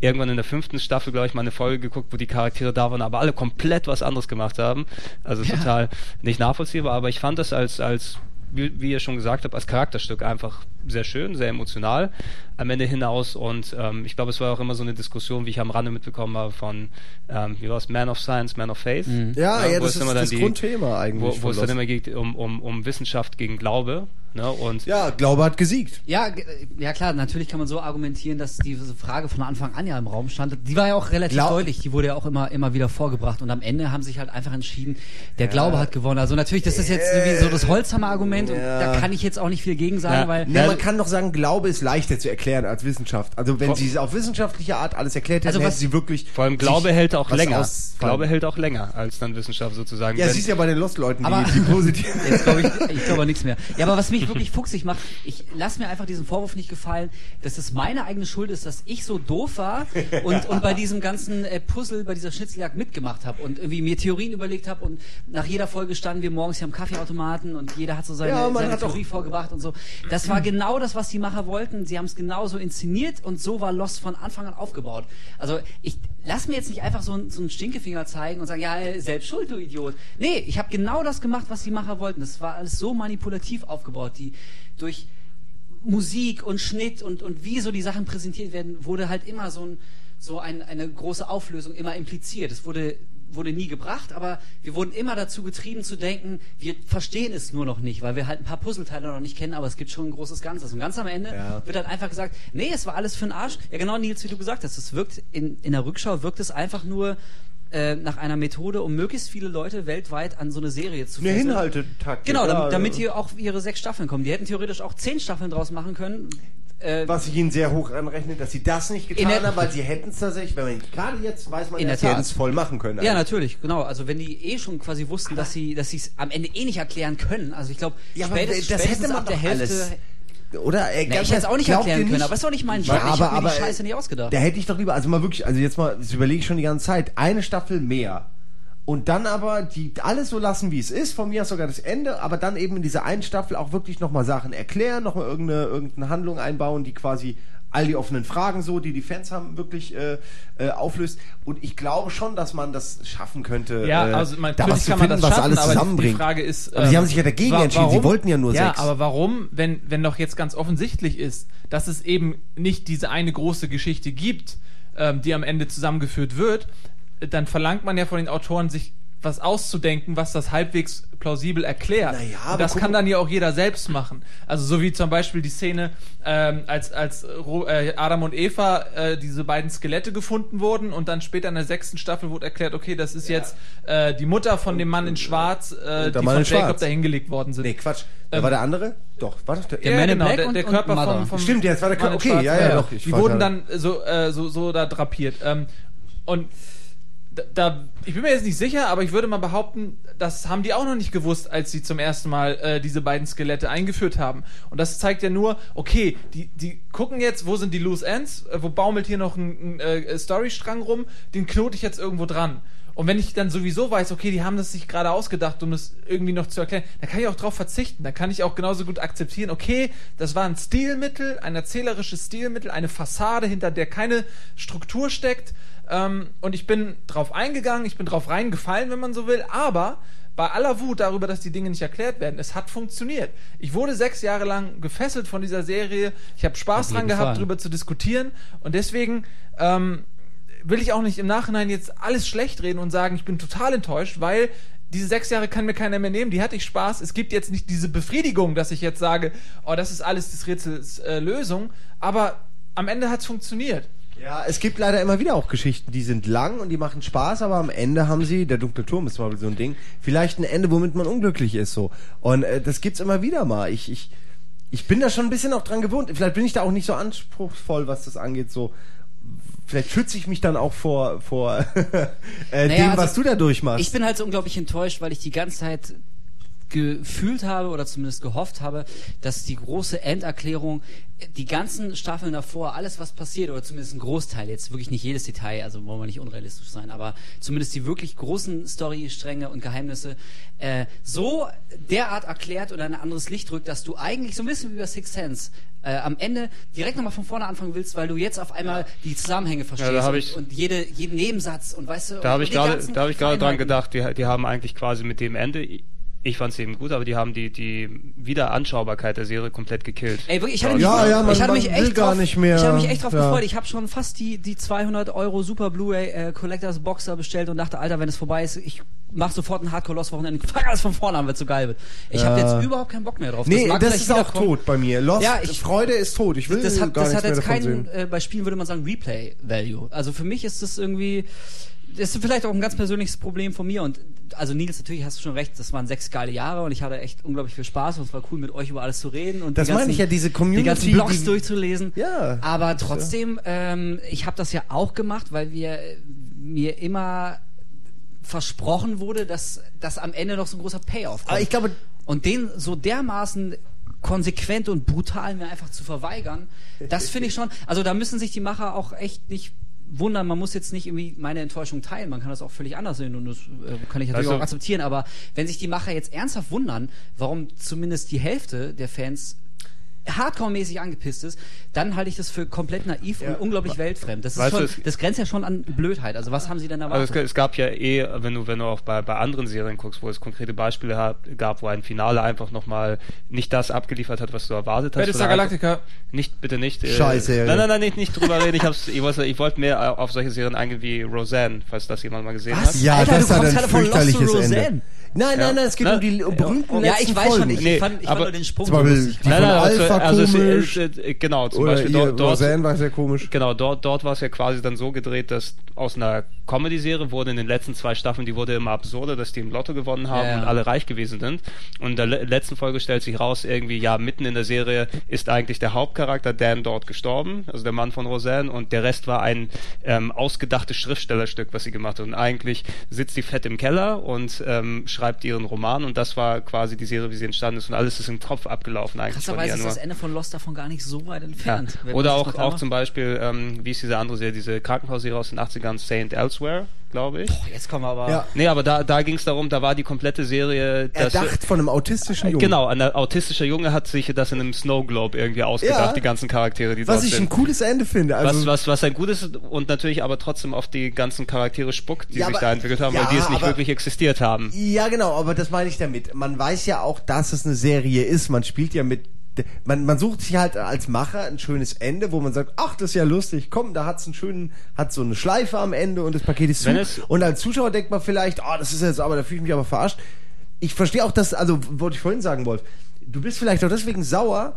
Irgendwann in der fünften Staffel, glaube ich, mal eine Folge geguckt, wo die Charaktere da waren, aber alle komplett was anderes gemacht haben. Also total nicht nachvollziehbar, aber ich fand das als als wie, wie ihr schon gesagt habt, als Charakterstück einfach sehr schön, sehr emotional am Ende hinaus und ähm, ich glaube, es war auch immer so eine Diskussion, wie ich am Rande mitbekommen habe von, ähm, wie war es, Man of Science, Man of Faith. Ja, ja, wo das es ist immer dann das die- Grundthema eigentlich Wo, wo es dann immer geht um, um, um Wissenschaft gegen Glaube. Ne? Und Ja, Glaube hat gesiegt. Ja, ge- ja klar, natürlich kann man so argumentieren, dass diese Frage von Anfang an ja im Raum stand. Die war ja auch relativ Glau- deutlich, die wurde ja auch immer, immer wieder vorgebracht und am Ende haben sich halt einfach entschieden, der Glaube hat gewonnen. Also natürlich, das ist jetzt so das Holzhammer-Argument und Ja. da kann ich jetzt auch nicht viel gegen sagen, Ja. weil Ja, Ja, man kann doch sagen, Glaube ist leichter zu erklären als Wissenschaft. Also wenn Vor- sie es auf wissenschaftliche Art alles erklärt hätten, Also hätten was- sie wirklich vor allem Glaube hält auch länger. Glaube hält auch länger als dann Wissenschaft sozusagen. Ja, siehst ja bei den Lost-Leuten, die, die positiv. Jetzt glaube ich, ich glaube nichts mehr. Ja, aber was mich wirklich fuchsig macht, ich lass mir einfach diesen Vorwurf nicht gefallen, dass es meine eigene Schuld ist, dass ich so doof war und, und bei diesem ganzen äh, Puzzle, bei dieser Schnitzeljagd mitgemacht habe und irgendwie mir Theorien überlegt habe und nach jeder Folge standen wir morgens hier am Kaffeeautomaten und jeder hat so seine, Ja, seine auch- Theorie vorgebracht und so. Das war genau das, was die Macher wollten. Sie haben es genauso inszeniert und so war Lost von Anfang an aufgebaut. Also ich lass mir jetzt nicht einfach so, so einen Stinkefinger zeigen und sagen, ja, selbst schuld, du Idiot. Nee, ich habe genau das gemacht, was die Macher wollten. Das war alles so manipulativ aufgebaut, die durch Musik und Schnitt und, und wie so die Sachen präsentiert werden, wurde halt immer so, ein, so ein, eine große Auflösung immer impliziert. Es wurde, wurde nie gebracht, aber wir wurden immer dazu getrieben zu denken, wir verstehen es nur noch nicht, weil wir halt ein paar Puzzleteile noch nicht kennen, aber es gibt schon ein großes Ganzes. Und ganz am Ende Ja. wird halt einfach gesagt, nee, es war alles für den Arsch. Ja genau, Nils, wie du gesagt hast, es wirkt in, in der Rückschau wirkt es einfach nur äh, nach einer Methode, um möglichst viele Leute weltweit an so eine Serie zu Eine fesseln. Hinhaltetaktik. Genau, damit, damit ja. hier auch ihre sechs Staffeln kommen. Die hätten theoretisch auch zehn Staffeln draus machen können. Äh, Was ich ihnen sehr hoch anrechne, dass sie das nicht getan haben, weil sie hätten es tatsächlich, wenn man gerade jetzt weiß man, ja, Tat. es voll machen können. Ja, natürlich, genau. Also wenn die eh schon quasi wussten, dass sie, dass sie es am Ende eh nicht erklären können. Also ich glaube, Ja, spätestens, das spätestens hätte man ab der doch Hälfte. alles. Oder? Äh, Na, ich hätte es auch nicht erklären können, nicht- aber ist doch nicht mein Ja, Job. ich aber- habe mir aber, die Scheiße nicht ausgedacht. Da hätte ich doch lieber, also mal wirklich, also jetzt mal, das überlege ich schon die ganze Zeit, eine Staffel mehr. Und dann aber die alles so lassen, wie es ist, von mir aus sogar das Ende, aber dann eben in dieser einen Staffel auch wirklich nochmal Sachen erklären, nochmal irgendeine, irgendeine Handlung einbauen, die quasi all die offenen Fragen so, die die Fans haben, wirklich äh, äh, auflöst. Und ich glaube schon, dass man das schaffen könnte, Ja, äh, also man, da was kann man finden, das was schaffen, alles aber die- zusammenbringt. die Frage ist... aber sie ähm, haben sich ja dagegen wa- entschieden, sie wollten ja nur ja, sechs. aber warum, wenn, wenn doch jetzt ganz offensichtlich ist, dass es eben nicht diese eine große Geschichte gibt, ähm, die am Ende zusammengeführt wird, dann verlangt man ja von den Autoren, sich was auszudenken, was das halbwegs plausibel erklärt. Naja, Und aber das kann dann ja auch jeder selbst machen. Also so wie zum Beispiel die Szene, ähm, als, als äh, Adam und Eva äh, diese beiden Skelette gefunden wurden und dann später in der sechsten Staffel wurde erklärt, okay, das ist jetzt äh, die Mutter von dem Mann in Schwarz, äh, die Mann von in Jacob da hingelegt worden sind. Nee, Quatsch. Da Ähm, war der andere? Doch, war doch der. Der Man in genau, Black der, und- der und Körper Mother. vom, vom Stimmt, ja, das war der in Körper. Okay, Schwarz, ja, ja, doch, ich Die wurden ja. dann so, äh, so, so da drapiert. Ähm, und da, da, ich bin mir jetzt nicht sicher, aber ich würde mal behaupten, das haben die auch noch nicht gewusst, als sie zum ersten Mal äh, diese beiden Skelette eingeführt haben. Und das zeigt ja nur, okay, die, die gucken jetzt, wo sind die Loose Ends, äh, wo baumelt hier noch ein, ein äh, Storystrang rum, den knote ich jetzt irgendwo dran. Und wenn ich dann sowieso weiß, okay, die haben das sich gerade ausgedacht, um es irgendwie noch zu erklären, dann kann ich auch drauf verzichten. Dann kann ich auch genauso gut akzeptieren, okay, das war ein Stilmittel, ein erzählerisches Stilmittel, eine Fassade, hinter der keine Struktur steckt. Ähm, und ich bin drauf eingegangen, ich bin drauf reingefallen, wenn man so will, aber bei aller Wut darüber, dass die Dinge nicht erklärt werden, es hat funktioniert. Ich wurde sechs Jahre lang gefesselt von dieser Serie. Ich habe Spaß dran gehabt, Fall. darüber zu diskutieren. Und deswegen ähm, will ich auch nicht im Nachhinein jetzt alles schlecht reden und sagen, ich bin total enttäuscht, weil diese sechs Jahre kann mir keiner mehr nehmen, die hatte ich Spaß. Es gibt jetzt nicht diese Befriedigung, dass ich jetzt sage, oh, das ist alles des Rätsels äh, Lösung, aber am Ende hat es funktioniert. Ja, es gibt leider immer wieder auch Geschichten, die sind lang und die machen Spaß, aber am Ende haben sie, der dunkle Turm ist zum Beispiel so ein Ding, vielleicht ein Ende, womit man unglücklich ist so. Und äh, das gibt's immer wieder mal. Ich, ich, ich bin da schon ein bisschen auch dran gewohnt. Vielleicht bin ich da auch nicht so anspruchsvoll, was das angeht. So, vielleicht schütze ich mich dann auch vor vor äh, Naja, dem, also, was du da durchmachst. Ich bin halt so unglaublich enttäuscht, weil ich die ganze Zeit gefühlt habe oder zumindest gehofft habe, dass die große Enderklärung, die ganzen Staffeln davor, alles was passiert, oder zumindest ein Großteil, jetzt wirklich nicht jedes Detail, also wollen wir nicht unrealistisch sein, aber zumindest die wirklich großen Storystränge und Geheimnisse äh, so derart erklärt oder in ein anderes Licht rückt, dass du eigentlich so ein bisschen wie bei Sixth Sense äh, am Ende direkt nochmal von vorne anfangen willst, weil du jetzt auf einmal die Zusammenhänge verstehst hab und, ich- und jede, jeden Nebensatz und weißt du, Da habe ich gerade, gerade dran gedacht. Die, die haben eigentlich quasi mit dem Ende. Ich fand es eben gut, aber die haben die die Wiederanschaubarkeit der Serie komplett gekillt. Ey, wirklich, ich hatte mich, Ja, ja, man- ich hatte mich echt gar drauf, nicht mehr, Ich habe mich echt drauf ja. gefreut. Ich habe schon fast die, die 200 Euro Super Blu-ray äh, Collectors Boxer bestellt und dachte, Alter, wenn es vorbei ist, ich mach sofort ein Hardcore Lost Wochenende. Fang alles von vorne an, wenn es so geil wird. Ich habe Ja. jetzt überhaupt keinen Bock mehr drauf. nee, das, vielleicht ist auch tot bei mir. Lost, Ja, ich- Freude ist tot. Ich will Das hat, gar das hat jetzt keinen, äh, bei Spielen würde man sagen, Replay-Value. Also für mich ist das irgendwie, das ist vielleicht auch ein ganz persönliches Problem von mir und also Nils, natürlich hast du schon recht, das waren sechs geile Jahre und ich hatte echt unglaublich viel Spaß und es war cool, mit euch über alles zu reden und Das die ganzen, ja, diese Community, die ganzen Blogs die- durchzulesen. Ja. Aber trotzdem, ähm, ich habe das ja auch gemacht, weil wir äh, mir immer versprochen wurde, dass, dass am Ende noch so ein großer Payoff kommt. Aber ich glaube, Und den so dermaßen konsequent und brutal mir einfach zu verweigern, das finde ich schon, also da müssen sich die Macher auch echt nicht wundern, man muss jetzt nicht irgendwie meine Enttäuschung teilen, man kann das auch völlig anders sehen und das äh, kann ich natürlich Also- auch akzeptieren, aber wenn sich die Macher jetzt ernsthaft wundern, warum zumindest die Hälfte der Fans hardcore-mäßig angepisst ist, dann halte ich das für komplett naiv und unglaublich weltfremd. Das, du, schon, es- das grenzt ja schon an Blödheit. Also was haben sie denn erwartet? Also es, es gab ja eh, wenn du, wenn du auch bei, bei anderen Serien guckst, wo es konkrete Beispiele hat, gab, wo ein Finale einfach nochmal nicht das abgeliefert hat, was du erwartet hast. Battlestar Galactica. Nicht, bitte nicht. Äh, Scheiß Serie. Nein, nein, nein, nicht, nicht drüber reden. Ich, hab's, ich, wollte, ich wollte mehr äh, auf solche Serien eingehen wie Roseanne, falls das jemand mal gesehen Was? hat. Ja, Alter, das du kommst ein gerade von Lost fürchterliches Roseanne. Ende. Nein, Ja. nein, nein, es geht Na, um die berühmten ja, letzten ich weiß schon, Folgen. ich, Nee, fand, ich fand aber nur den Sprung Beispiel lustig. die Nein, von nein, aber Alpha zu- also es- komisch. es- äh, genau, zum Oder Beispiel dort, dort, Roseanne war sehr komisch. Genau, dort, dort war es ja quasi dann so gedreht, dass aus einer Comedy-Serie wurde in den letzten zwei Staffeln, die wurde immer absurder, dass die im Lotto gewonnen haben Ja, ja. und alle reich gewesen sind. Und in der le letzten Folge stellt sich raus, irgendwie, ja, mitten in der Serie ist eigentlich der Hauptcharakter Dan dort gestorben, also der Mann von Roseanne, und der Rest war ein ähm, ausgedachtes Schriftstellerstück, was sie gemacht hat. Und eigentlich sitzt die fett im Keller und ähm, schreibt ihren Roman und das war quasi die Serie, wie sie entstanden ist und alles ist im Kopf abgelaufen eigentlich Krasserweise ist das Ende von Lost davon gar nicht so weit Ja. entfernt. man Oder auch, auch zum Beispiel, ähm, wie ist diese andere Serie, diese Krankenhausserie aus den 80ern, Saint Elsewhere, glaube ich. Boah, jetzt kommen wir aber. Ja. Nee, aber da, da ging es darum, da war die komplette Serie. dass- Erdacht von einem autistischen Jungen. Genau, ein autistischer Junge hat sich das in einem Snow Globe irgendwie ausgedacht, Ja. die ganzen Charaktere, die Was dort ich sind. ein cooles Ende finde. Also, was, was, was ein gutes und natürlich aber trotzdem auf die ganzen Charaktere spuckt, die Ja, sich aber- da entwickelt haben, ja, weil die es nicht aber- wirklich existiert haben. Ja, genau, aber das meine ich damit. Man weiß ja auch, dass es eine Serie ist. Man spielt ja mit. Man, man sucht sich halt als Macher ein schönes Ende, wo man sagt, ach, das ist ja lustig, komm, da hat's einen schönen, hat so eine Schleife am Ende und das Paket ist zu. Und als Zuschauer denkt man vielleicht, oh, das ist jetzt aber, da fühle ich mich aber verarscht. Ich verstehe auch das, also, wollte ich vorhin sagen, Wolf, du bist vielleicht auch deswegen sauer,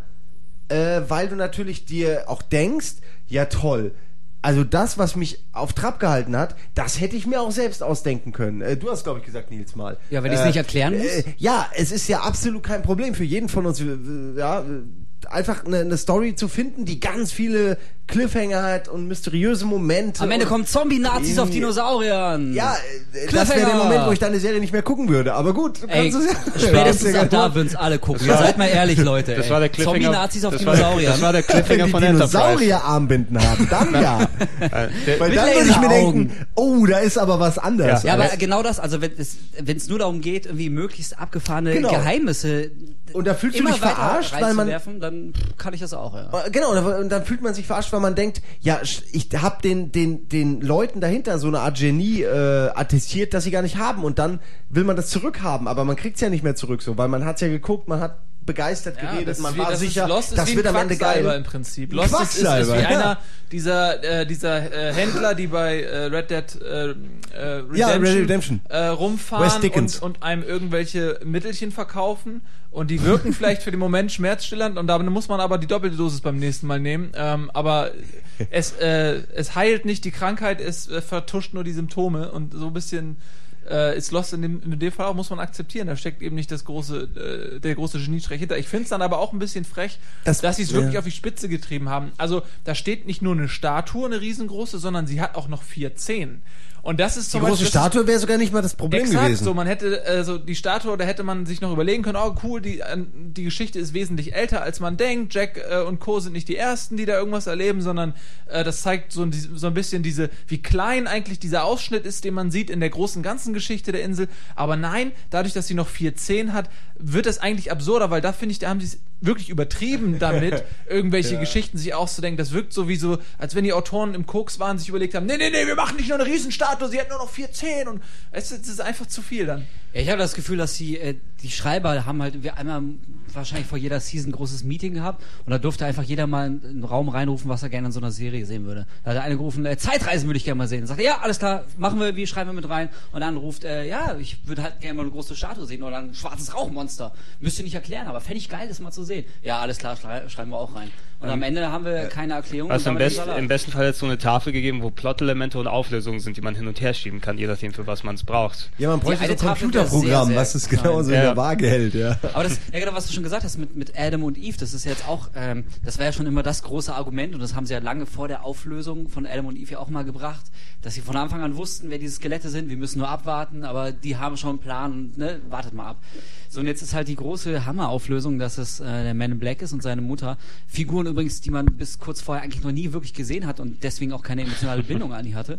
äh, weil du natürlich dir auch denkst, ja toll, also das, was mich auf Trab gehalten hat, das hätte ich mir auch selbst ausdenken können. Äh, du hast, glaube ich, gesagt, Nils mal. Ja, wenn ich's nicht erklären muss? Äh, ja, es ist ja absolut kein Problem für jeden von uns, äh, ja, äh, einfach eine, eine Story zu finden, die ganz viele Cliffhanger hat und mysteriöse Momente. Am Ende kommen Zombie-Nazis auf Dinosauriern. Ja, äh, das wäre der Moment, wo ich deine Serie nicht mehr gucken würde. Aber gut, du Ey, kannst es ja. spätestens Ja, ab da würden's alle gucken. war- Seid mal ehrlich, Leute. Das ey. war der Cliffhanger. Zombie-Nazis auf das war, der- Dinosauriern. das war der Wenn Cliffhanger die von Enterprise. Dinosaurier-Armbinden haben, dann ja. Äh, Weil Mit dann würde ich mir denken, oh, da ist aber was anderes. Ja, aber Aber- genau das, also wenn es wenn es nur darum geht, irgendwie möglichst abgefahrene Genau. Geheimnisse Und da fühlst du dich verarscht, weil man- reinzuwerfen, kann ich das auch, ja. Äh, Genau, und dann- fühlt man sich verarscht, weil man denkt, ja, ich hab den, den, den Leuten dahinter so eine Art Genie äh, attestiert, dass sie gar nicht haben und dann will man das zurückhaben, aber man kriegt's ja nicht mehr zurück so, weil man hat's ja geguckt, man hat begeistert geredet, das ist man wie- war das sicher, ist, Lost ist das wie wird am Ende geil. im Prinzip. Lost ist, ist, wie ja. einer dieser, äh, dieser äh, Händler, die bei äh, Red Dead äh, äh, Redemption, Ja, Red Redemption. Äh, rumfahren und, und einem irgendwelche Mittelchen verkaufen und die wirken vielleicht für den Moment schmerzstillernd und da muss man aber die doppelte Dosis beim nächsten Mal nehmen. Ähm, aber es, äh, es heilt nicht die Krankheit, es äh, vertuscht nur die Symptome und so ein bisschen äh, ist Lost in dem, in dem Fall auch, muss man akzeptieren. Da steckt eben nicht das große, äh, der große Geniestreich hinter. Ich finde es dann aber auch ein bisschen frech, Das- dass sie es wirklich ja. auf die Spitze getrieben haben. Also da steht nicht nur eine Statue, eine riesengroße, sondern sie hat auch noch vier Zehen. Und das ist Die zum große Beispiel, das Statue wäre sogar nicht mal das Problem Exakt, gewesen. so man hätte äh, so die Statue, da hätte man sich noch überlegen können, oh cool, die die Geschichte ist wesentlich älter als man denkt. Jack äh, und Co sind nicht die ersten, die da irgendwas erleben, sondern äh, das zeigt so ein, so ein bisschen diese wie klein eigentlich dieser Ausschnitt ist, den man sieht in der großen ganzen Geschichte der Insel. Aber nein, dadurch, dass sie noch vier Zehen hat, wird es eigentlich absurder, weil da finde ich, da haben sie es wirklich übertrieben damit, irgendwelche Geschichten sich auszudenken. Das wirkt so wie so, als wenn die Autoren im Koks waren, sich überlegt haben, nee, nee, nee, wir machen nicht nur eine Riesenstatue, sie hat nur noch vier Zehen und es, es ist einfach zu viel dann. Ja, ich habe das Gefühl, dass die, äh, die Schreiber haben halt wir einmal wahrscheinlich vor jeder Season ein großes Meeting gehabt und da durfte einfach jeder mal in einen Raum reinrufen, was er gerne in so einer Serie sehen würde. Da hat der eine gerufen, äh, Zeitreisen würde ich gerne mal sehen. Sagt ja, alles klar, machen wir, wie schreiben wir mit rein? Und dann ruft, äh, ja, ich würde halt gerne mal eine große Statue sehen oder ein schwarzes Rauchmonster. Müsst ihr nicht erklären, aber fände ich geil, das mal zu sehen. Ja, alles klar, schrei schreiben wir auch rein. Und am Ende haben wir keine Erklärung. Also im, best, im besten Fall jetzt so eine Tafel gegeben, wo Plot-Elemente und Auflösungen sind, die man hin und her schieben kann, je nachdem, für was man es braucht. ja, man bräuchte ein Computerprogramm, sehr, was sehr es genauso in klein. der Ja. Waage hält, ja. Aber das, ja genau, was du schon gesagt hast mit, mit Adam und Eve, das ist jetzt auch, ähm, das war ja schon immer das große Argument und das haben sie ja lange vor der Auflösung von Adam und Eve ja auch mal gebracht, dass sie von Anfang an wussten, wer diese Skelette sind, wir müssen nur abwarten, aber die haben schon einen Plan und ne, wartet mal ab. So, und jetzt ist halt die große Hammerauflösung, dass es äh, der Man in Black ist und seine Mutter. Figuren übrigens, die man bis kurz vorher eigentlich noch nie wirklich gesehen hat und deswegen auch keine emotionale Bindung an die hatte.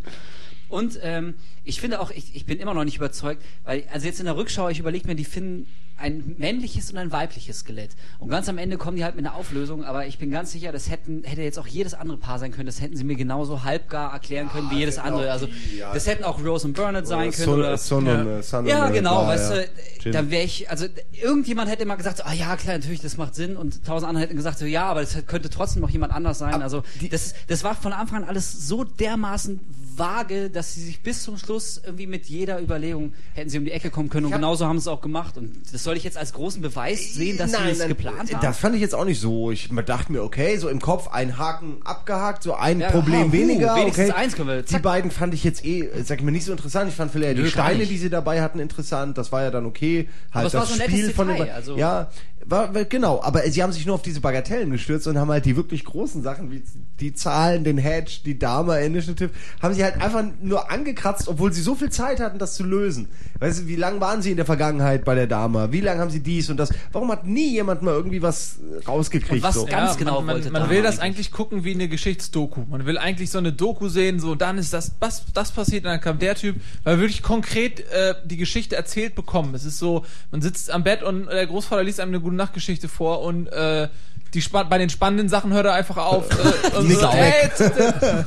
Und ähm, ich finde auch, ich, ich bin immer noch nicht überzeugt, weil, also jetzt in der Rückschau, ich überlege mir, die finden ein männliches und ein weibliches Skelett. Und ganz am Ende kommen die halt mit einer Auflösung, aber ich bin ganz sicher, das hätten, hätte jetzt auch jedes andere Paar sein können, das hätten sie mir genauso halbgar erklären können wie jedes andere. Also die, ja. das hätten auch Rose und Bernard sein können. Son, oder, Son Ja. und äh, Son ja, und, äh, genau, klar, weißt ja. du, Jim. da wäre ich, also irgendjemand hätte mal gesagt, so, ah ja, klar, natürlich, das macht Sinn und tausend andere hätten gesagt, so ja, aber das könnte trotzdem noch jemand anders sein. Also das, das war von Anfang an alles so dermaßen vage, dass sie sich bis zum Schluss irgendwie mit jeder Überlegung hätten sie um die Ecke kommen können und hab- genauso haben sie es auch gemacht und das soll ich jetzt als großen Beweis sehen, dass sie es geplant haben? Das fand ich jetzt auch nicht so. Ich dachte mir, okay, so im Kopf ein Haken abgehakt, so ein Ja, Problem huh, weniger. wenigstens okay. eins können wir- Die zack. beiden fand ich jetzt eh, sag ich mal, nicht so interessant. Ich fand vielleicht Nö, die Steine, die sie dabei hatten, interessant. Das war ja dann okay. Halt es das war so ein nettes Spiel von den Detail, be- also- Ja, war, war- genau. Aber sie haben sich nur auf diese Bagatellen gestürzt und haben halt die wirklich großen Sachen, wie die Zahlen, den Hedge, die Dama Initiative, haben sie halt einfach nur angekratzt, obwohl sie so viel Zeit hatten, das zu lösen. Weißt du, wie lange waren sie in der Vergangenheit bei der Dama? Wie lange haben sie dies und das? Warum hat nie jemand mal irgendwie was rausgekriegt? Und was so? ganz genau man, man, wollte man will das eigentlich. gucken wie eine Geschichtsdoku. Man will eigentlich so eine Doku sehen, so dann ist das, was das passiert, und dann kam der Typ, weil wir wirklich konkret äh, die Geschichte erzählt bekommen. Es ist so, man sitzt am Bett und der Großvater liest einem eine gute Nachtgeschichte vor und äh, die bei den spannenden Sachen hört er einfach auf. Äh, und so, hey,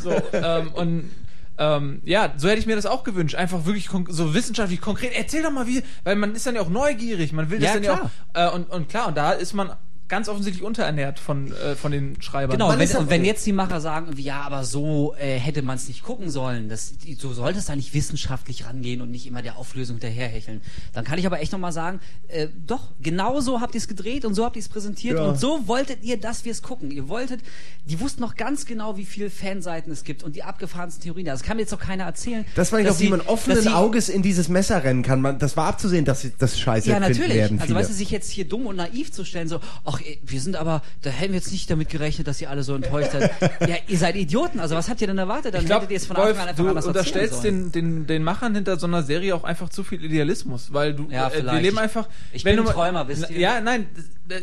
so, ähm, und ähm, ja, so hätte ich mir das auch gewünscht. Einfach wirklich so wissenschaftlich konkret. Erzähl doch mal, wie, weil man ist dann ja auch neugierig. Man will das Ja, dann klar. ja auch. Äh, und, und klar, und da ist man ganz offensichtlich unterernährt von, äh, von den Schreibern. Genau, Man wenn, und wenn jetzt die Macher sagen, ja, aber so äh, hätte man es nicht gucken sollen, das, so sollte es da nicht wissenschaftlich rangehen und nicht immer der Auflösung hinterherhecheln, dann kann ich aber echt nochmal sagen, äh, doch, genau so habt ihr es gedreht und so habt ihr es präsentiert Ja. und so wolltet ihr, dass wir es gucken. Ihr wolltet, die wussten noch ganz genau, wie viele Fanseiten es gibt und die abgefahrensten Theorien. Das kann mir jetzt doch keiner erzählen. Das war nicht dass auch, wie man offenen sie- Auges in dieses Messer rennen kann. Man, das war abzusehen, dass sie das scheiße Ja, natürlich. werden. Also weißt du, sich jetzt hier dumm und naiv zu stellen, so, ach, eh, wir sind aber, da hätten wir jetzt nicht damit gerechnet, dass ihr alle so enttäuscht seid. ja, ihr seid Idioten. Also was habt ihr denn erwartet? Dann Ich glaube, hättet ihr es von Wolf, Anfang an einfach du anders unterstellst den, den, den Machern hinter so einer Serie auch einfach zu viel Idealismus, weil du, Ja, äh, wir leben einfach. Ich wenn bin du ein mal- Träumer, wisst ihr? Ja, nein, das- äh,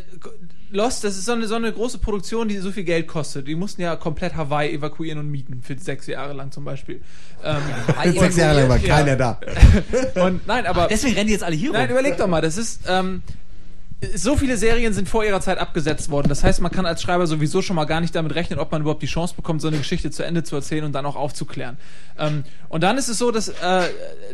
Lost, das ist so eine, so eine große Produktion, die so viel Geld kostet. Die mussten ja komplett Hawaii evakuieren und mieten für sechs Jahre lang zum Beispiel. Ähm, Sechs Jahre lang war Ja. keiner da. und nein, aber Deswegen rennen die jetzt alle hier Nein, rum. überleg doch mal, das ist, ähm, so viele Serien sind vor ihrer Zeit abgesetzt worden. Das heißt, man kann als Schreiber sowieso schon mal gar nicht damit rechnen, ob man überhaupt die Chance bekommt, so eine Geschichte zu Ende zu erzählen und dann auch aufzuklären. Ähm, und dann ist es so, dass, äh,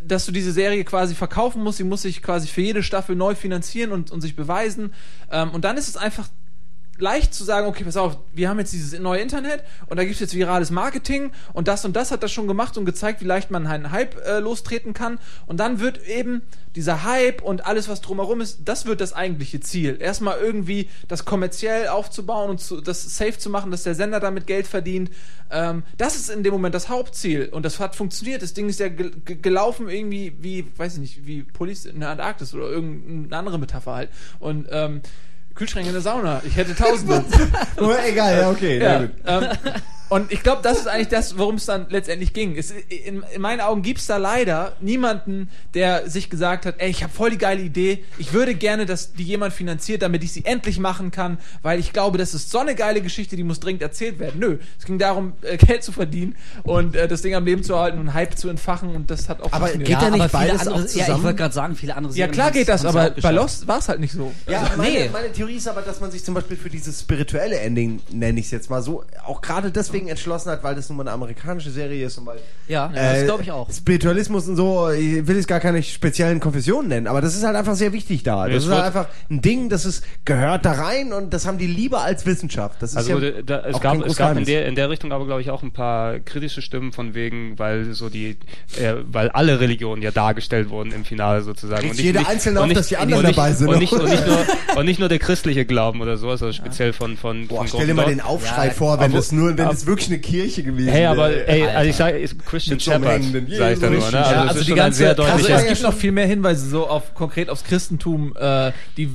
dass du diese Serie quasi verkaufen musst. Sie muss sich quasi für jede Staffel neu finanzieren und, und sich beweisen. Ähm, und dann ist es einfach leicht zu sagen, okay, pass auf, wir haben jetzt dieses neue Internet und da gibt es jetzt virales Marketing und das und das hat das schon gemacht und gezeigt, wie leicht man einen Hype äh, lostreten kann. Und dann wird eben dieser Hype und alles, was drumherum ist, das wird das eigentliche Ziel. Erstmal irgendwie das kommerziell aufzubauen und zu, das safe zu machen, dass der Sender damit Geld verdient. Ähm, das ist in dem Moment das Hauptziel und das hat funktioniert. Das Ding ist ja ge ge gelaufen irgendwie wie, weiß ich nicht, wie Police in der Antarktis oder irgendeine andere Metapher halt. Und ähm, Kühlschränke in der Sauna. Ich hätte tausende. Oh, egal, ja, okay. ja, ähm, und ich glaube, das ist eigentlich das, worum es dann letztendlich ging. Es, in, in meinen Augen gibt's da leider niemanden, der sich gesagt hat, ey, ich habe voll die geile Idee, ich würde gerne, dass die jemand finanziert, damit ich sie endlich machen kann, weil ich glaube, das ist so eine geile Geschichte, die muss dringend erzählt werden. Nö, es ging darum, äh, Geld zu verdienen und äh, das Ding am Leben zu erhalten und Hype zu entfachen und das hat auch Aber funktioniert. geht ja nicht aber viele beides andere, auch Ja, ich zusammen? wollte gerade sagen, viele andere ja klar geht das, aber bei. Lost war es halt nicht so. Ja, meine, nee. meine Theorie ist aber, dass man sich zum Beispiel für dieses spirituelle Ending, nenne ich es jetzt mal so, auch gerade deswegen entschlossen hat, weil das nun mal eine amerikanische Serie ist und weil Ja, das glaube ich auch. Spiritualismus und so, ich will jetzt gar keine speziellen Konfessionen nennen, aber das ist halt einfach sehr wichtig da. Das es ist halt einfach ein Ding, das ist, gehört da rein und das haben die lieber als Wissenschaft. Das ist Also ja da, es auch gab, kein es gab in, der, in der Richtung aber, glaube ich, auch ein paar kritische Stimmen von wegen, weil so die, äh, weil alle Religionen ja dargestellt wurden im Finale sozusagen. Regt jeder Einzelne auf, dass die anderen und nicht, dabei sind. Und nicht, und, nicht nur, und nicht nur der christliche Glauben oder sowas, also speziell von, von, Boah, von stell dir mal den Aufschrei Ja, vor, wenn das nur, wenn das wirklich eine Kirche gewesen Hey, aber wäre. ey, also ich sage, ist Christian Mit so einem Shepherd, sage ich da nur, ne? Ja, Also, Ja, also die ganze, sehr also es gibt noch viel mehr Hinweise so auf konkret aufs Christentum, äh, die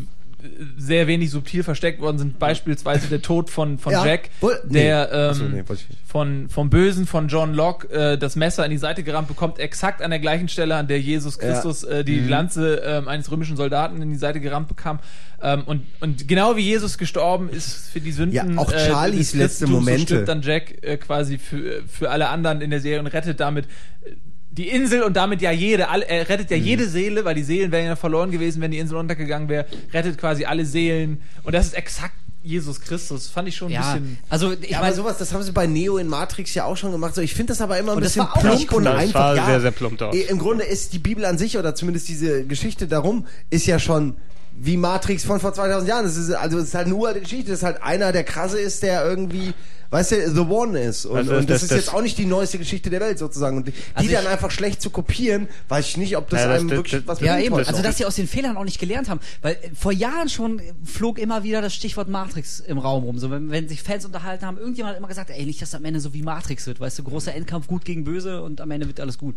sehr wenig subtil versteckt worden sind. Beispielsweise der Tod von, von Ja, Jack, wohl- nee. der ähm, Achso, nee, von vom Bösen von John Locke äh, das Messer in die Seite gerammt bekommt, exakt an der gleichen Stelle, an der Jesus Christus äh, Mhm. die Lanze ähm, eines römischen Soldaten in die Seite gerammt bekam. Ähm, und, und genau wie Jesus gestorben ist für die Sünden Ja, auch äh, Charlies des letzte Momente. So stirbt dann Jack äh, quasi für, für alle anderen in der Serie und rettet damit äh, die Insel und damit ja jede, alle, er rettet ja Mhm. jede Seele, weil die Seelen wären ja verloren gewesen, wenn die Insel untergegangen wäre, rettet quasi alle Seelen und das ist exakt Jesus Christus. Fand ich schon ein Ja, bisschen. also ich Ja, aber meine, sowas, das haben sie bei Neo in Matrix ja auch schon gemacht. So, ich finde das aber immer ein bisschen auch plump und cool. Das einfach. war ja, sehr, sehr plump eh, Im Grunde ist die Bibel an sich oder zumindest diese Geschichte darum ist ja schon wie Matrix von vor 2000 Jahren. Das ist also es ist halt eine uralte Geschichte. Das ist halt einer, der krasse ist, der irgendwie weißt du, The One ist. Und, Also und das, das- ist das- jetzt auch nicht die neueste Geschichte der Welt sozusagen. Und die, Also dann ich- einfach schlecht zu kopieren, weiß ich nicht, ob das Ja, das- einem das- wirklich das- was Ja, bringt eben. Also, dass sie aus den Fehlern auch nicht gelernt haben. Weil äh, vor Jahren schon flog immer wieder das Stichwort Matrix im Raum rum. So, wenn, wenn sich Fans unterhalten haben, irgendjemand hat immer gesagt, ey, nicht, dass am Ende so wie Matrix wird. Weißt du, großer Endkampf, gut gegen böse und am Ende wird alles gut.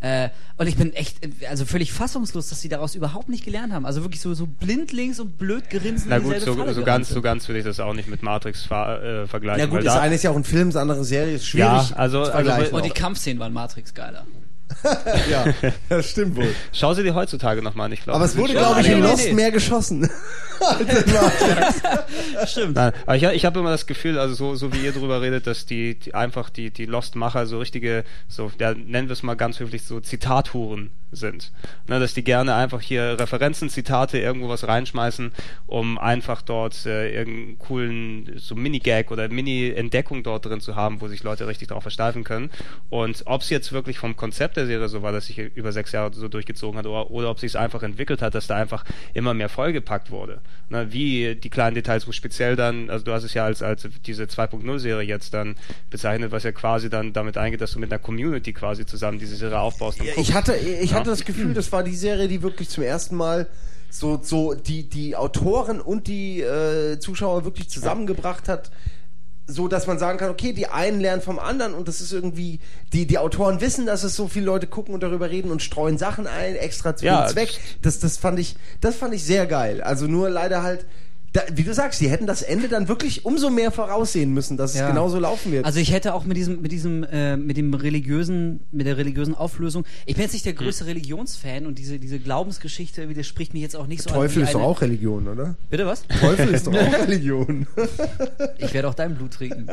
Äh, und ich bin echt, also völlig fassungslos, dass sie daraus überhaupt nicht gelernt haben. Also wirklich so, so blindlings und blöd gerinsen. Na gut, so, so ganz, so ganz will ich das auch nicht mit Matrix ver, äh, vergleichen. ja gut, weil das da, eine ist ja auch ein Film, das andere Serie, ist schwierig Ja, also- also- vergleichen. Und die. Kampfszenen waren Matrix geiler. ja, das stimmt wohl. Schau sie dir heutzutage nochmal an, ich glaube. Aber es wurde, glaube ich, in Lost nee. mehr geschossen. Stimmt. Nein, aber ich, ich habe immer das Gefühl, also so, so wie ihr drüber redet, dass die, die einfach die, die Lost-Macher so richtige, so, ja, nennen wir es mal ganz höflich, so Zitathuren sind. Ne, dass die gerne einfach hier Referenzen, Zitate, irgendwo was reinschmeißen, um einfach dort äh, irgendeinen coolen so Mini-Gag oder Mini-Entdeckung dort drin zu haben, wo sich Leute richtig drauf versteifen können. Und ob es jetzt wirklich vom Konzept der Serie so war, dass sich über sechs Jahre so durchgezogen hat, oder, oder ob sich es einfach entwickelt hat, dass da einfach immer mehr vollgepackt wurde. Ne, wie die kleinen Details, wo speziell dann, also du hast es ja als, als diese 2.0-Serie jetzt dann bezeichnet, was ja quasi dann damit eingeht, dass du mit einer Community quasi zusammen diese Serie aufbaust. ich hatte, ich Ja. hatte das Gefühl, das war die Serie, die wirklich zum ersten Mal so, so die, die Autoren und die äh, Zuschauer wirklich zusammengebracht hat, so dass man sagen kann, okay, die einen lernen vom anderen und das ist irgendwie, die, die Autoren wissen, dass es so viele Leute gucken und darüber reden und streuen Sachen ein, extra zu Ja, dem Zweck. Das, das fand ich, das fand ich sehr geil. Also nur leider halt, da, wie du sagst, die hätten das Ende dann wirklich umso mehr voraussehen müssen, dass Ja. es genauso laufen wird. Also ich hätte auch mit diesem, mit diesem, äh, mit dem religiösen, mit der religiösen Auflösung. Ich bin jetzt nicht der größte Religionsfan und diese, diese Glaubensgeschichte widerspricht mir jetzt auch nicht so Teufel ist doch auch Religion, oder? Bitte was? Teufel ist doch auch Religion. Ich werde auch dein Blut trinken.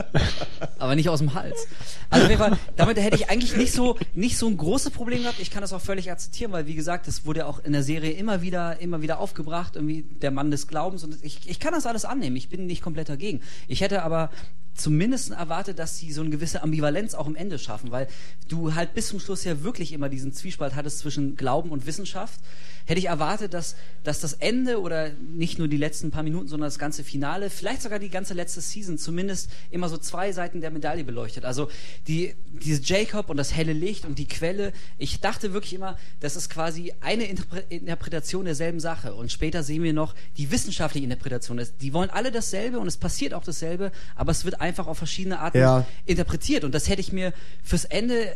Aber nicht aus dem Hals. Also auf jeden Fall, damit hätte ich eigentlich nicht so, nicht so ein großes Problem gehabt. Ich kann das auch völlig akzeptieren, weil wie gesagt, das wurde ja auch in der Serie immer wieder, immer wieder aufgebracht, irgendwie der Mann des Glaubens und ich, ich kann das alles annehmen. Ich bin nicht komplett dagegen. Ich hätte aber zumindest erwartet, dass sie so eine gewisse Ambivalenz auch im Ende schaffen, weil du halt bis zum Schluss ja wirklich immer diesen Zwiespalt hattest zwischen Glauben und Wissenschaft. Hätte ich erwartet, dass, dass das Ende oder nicht nur die letzten paar Minuten, sondern das ganze Finale, vielleicht sogar die ganze letzte Season, zumindest immer so zwei Seiten der Medaille beleuchtet. Also die, dieses Jacob und das helle Licht und die Quelle. Ich dachte wirklich immer, das ist quasi eine Interpre Interpretation derselben Sache. Und später sehen wir noch die wissenschaftliche Interpretation. Die wollen alle dasselbe und es passiert auch dasselbe, aber es wird einfach auf verschiedene Arten Ja. interpretiert. Und das hätte ich mir fürs Ende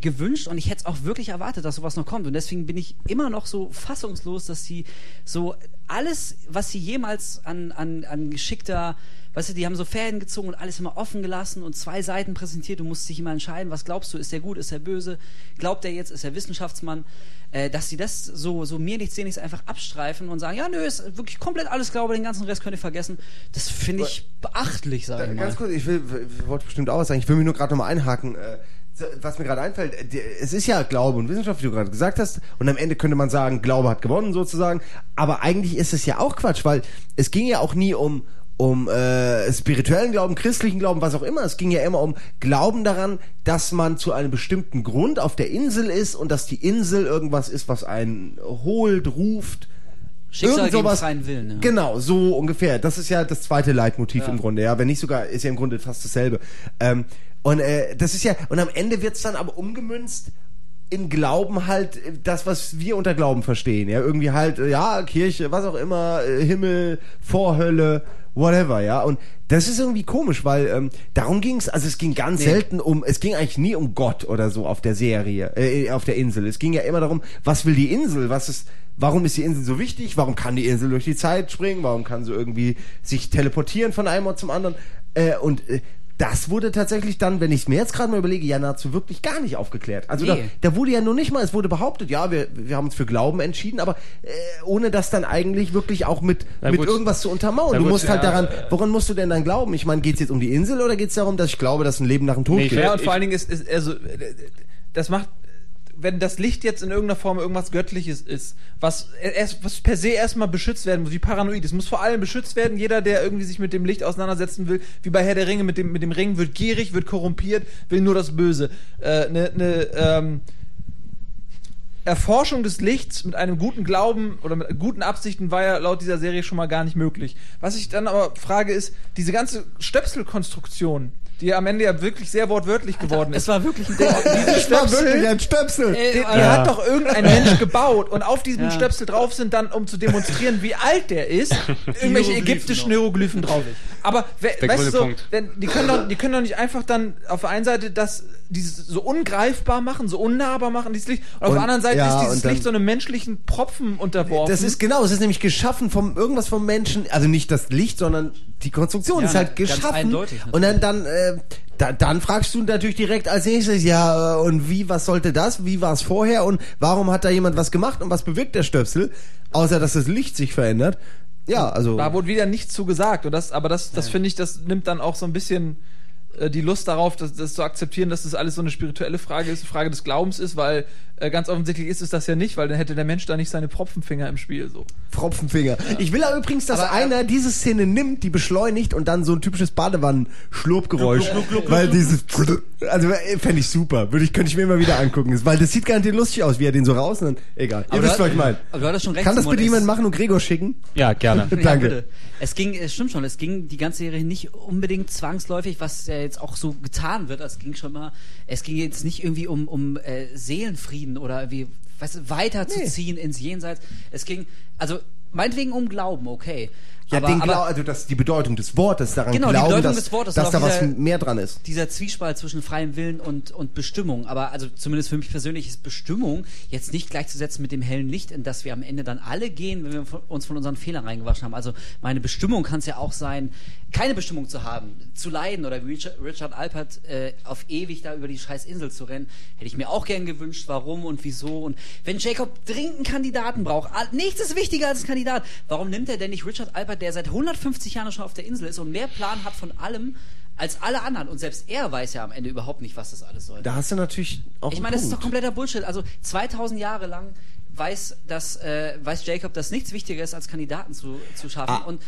gewünscht und ich hätte es auch wirklich erwartet, dass sowas noch kommt. Und deswegen bin ich immer noch so fassungslos, dass sie so alles, was sie jemals an, an, an geschickter, weißt du, die haben so Fäden gezogen und alles immer offen gelassen und zwei Seiten präsentiert. Du musst dich immer entscheiden, was glaubst du, ist der gut, ist der böse, glaubt er jetzt, ist er Wissenschaftsmann, äh, dass sie das so, so mir nichts, dir nichts einfach abstreifen und sagen, ja, nö, ist wirklich komplett alles Glaube, den ganzen Rest könnt ihr vergessen. Das finde ich beachtlich, sage ich mal. Ganz kurz, ich will, wollte bestimmt auch was sagen. Ich will mich nur gerade nochmal einhaken. Äh, Was mir gerade einfällt, es ist ja Glaube und Wissenschaft, wie du gerade gesagt hast, und am Ende könnte man sagen, Glaube hat gewonnen sozusagen, aber eigentlich ist es ja auch Quatsch, weil es ging ja auch nie um um äh, spirituellen Glauben, christlichen Glauben, was auch immer. Es ging ja immer um Glauben daran, dass man zu einem bestimmten Grund auf der Insel ist und dass die Insel irgendwas ist, was einen holt, ruft, Schicksal gegen freien Willen. Ja. Genau, so ungefähr. Das ist ja das zweite Leitmotiv Ja. im Grunde, ja. Wenn nicht sogar, ist ja im Grunde fast dasselbe. Ähm, und äh, das ist ja, und am Ende wird's dann aber umgemünzt in Glauben halt äh, das, was wir unter Glauben verstehen. Ja, irgendwie halt, äh, ja, Kirche, was auch immer, äh, Himmel, Vorhölle, whatever, ja. Und das ist irgendwie komisch, weil ähm, darum ging's, also es ging ganz Nee. selten um, es ging eigentlich nie um Gott oder so auf der Serie, äh, auf der Insel. Es ging ja immer darum, was will die Insel, was ist, warum ist die Insel so wichtig, warum kann die Insel durch die Zeit springen, warum kann sie irgendwie sich teleportieren von einem Ort zum anderen. Äh, und äh, das wurde tatsächlich dann, wenn ich es mir jetzt gerade mal überlege, ja nahezu wirklich gar nicht aufgeklärt. Also da, Nee. da wurde ja nur nicht mal, es wurde behauptet, ja, wir, wir haben uns für Glauben entschieden, aber äh, ohne das dann eigentlich wirklich auch mit, Na mit gut. irgendwas zu untermauern. Na du gut, musst halt ja, daran, äh, woran musst du denn dann glauben? Ich meine, geht's jetzt um die Insel oder geht's darum, dass ich glaube, dass ein Leben nach dem Tod Nee, ich gibt? Ja, und vor allen Dingen ist, ist also, äh, das macht, wenn das Licht jetzt in irgendeiner Form irgendwas Göttliches ist, was, erst, was per se erstmal beschützt werden muss, wie Paranoid, es muss vor allem beschützt werden. Jeder, der irgendwie sich mit dem Licht auseinandersetzen will, wie bei Herr der Ringe, mit dem, mit dem Ring, wird gierig, wird korrumpiert, will nur das Böse. Äh, ne, ne, ähm, Erforschung des Lichts mit einem guten Glauben oder mit guten Absichten war ja laut dieser Serie schon mal gar nicht möglich. Was ich dann aber frage ist, diese ganze Stöpselkonstruktion, die ja am Ende ja wirklich sehr wortwörtlich geworden Es ist. war wirklich ein diese Das war Stöpsel, wirklich ein Stöpsel. Ey, den, die Alter. hat doch irgendein Mensch gebaut und auf diesem Ja. Stöpsel drauf sind dann, um zu demonstrieren, wie alt der ist, irgendwelche ägyptischen. Hieroglyphen drauf. Aber we, weißt du, so, denn die können doch, die können doch nicht einfach dann auf der einen Seite das dieses so ungreifbar machen, so unnahbar machen, dieses Licht. Und auf Und- der anderen Seite ja, ist dieses Licht so einem menschlichen Propfen unterworfen. Das ist genau, es ist nämlich geschaffen vom irgendwas vom Menschen, also nicht das Licht, sondern die Konstruktion Ja, ist halt ganz geschaffen. eindeutig und dann dann äh, da, dann fragst du natürlich direkt als nächstes, ja, äh, und wie, was sollte das? Wie war es vorher? Und warum hat da jemand was gemacht? Und was bewirkt der Stöpsel? Außer, dass das Licht sich verändert. Ja, also. Da wurde wieder nichts zu gesagt. Und das, aber das, das finde ich, das nimmt dann auch so ein bisschen die Lust darauf, das, das zu akzeptieren, dass das alles so eine spirituelle Frage ist, eine Frage des Glaubens ist, weil äh, ganz offensichtlich ist es das ja nicht, weil dann hätte der Mensch da nicht seine Propfenfinger im Spiel. So. Fropfenfinger. Ich will aber übrigens, dass Aber, äh, einer diese Szene nimmt, die beschleunigt und dann so ein typisches Badewannen-Schlurpgeräusch. Weil dieses, also äh, fände ich super. Würde ich, könnte ich mir immer wieder angucken. Weil das sieht garantiert lustig aus, wie er den so raus und dann, egal. Ihr Aber wisst, du was ich meine. Aber du hattest schon recht. Kann das bitte jemand machen und Gregor schicken? Ja, gerne. Ja, Danke. bitte. Es ging, es stimmt schon, es ging die ganze Serie nicht unbedingt zwangsläufig, was ja jetzt auch so getan wird. Es ging schon mal, es ging jetzt nicht irgendwie um, um äh, Seelenfrieden oder weißt du, weiterzuziehen ins Jenseits. Es ging, also meinetwegen um Glauben, okay. Ja, aber, den aber Glau also das, die Bedeutung des Wortes daran Genau, glauben, Bedeutung dass, des Wortes dass da auch was dieser- mehr dran ist. dieser Zwiespalt zwischen freiem Willen und, und Bestimmung, aber also zumindest für mich persönlich ist Bestimmung jetzt nicht gleichzusetzen mit dem hellen Licht, in das wir am Ende dann alle gehen, wenn wir uns von unseren Fehlern reingewaschen haben. Also meine Bestimmung kann es ja auch sein, keine Bestimmung zu haben, zu leiden oder wie Richard, Alpert äh, auf ewig da über die scheiß Insel zu rennen, hätte ich mir auch gern gewünscht, warum und wieso. Und wenn Jacob dringend einen Kandidaten braucht, nichts ist wichtiger als ein Kandidat, warum nimmt er denn nicht Richard Alpert, der seit 150 Jahren schon auf der Insel ist und mehr Plan hat von allem, als alle anderen. Und selbst er weiß ja am Ende überhaupt nicht, was das alles soll. Da hast du natürlich auch ich meine, das ist doch kompletter Bullshit. Also 2000 Jahre lang weiß, dass, äh, weiß Jacob, dass nichts wichtiger ist, als Kandidaten zu, zu schaffen. Ah. Und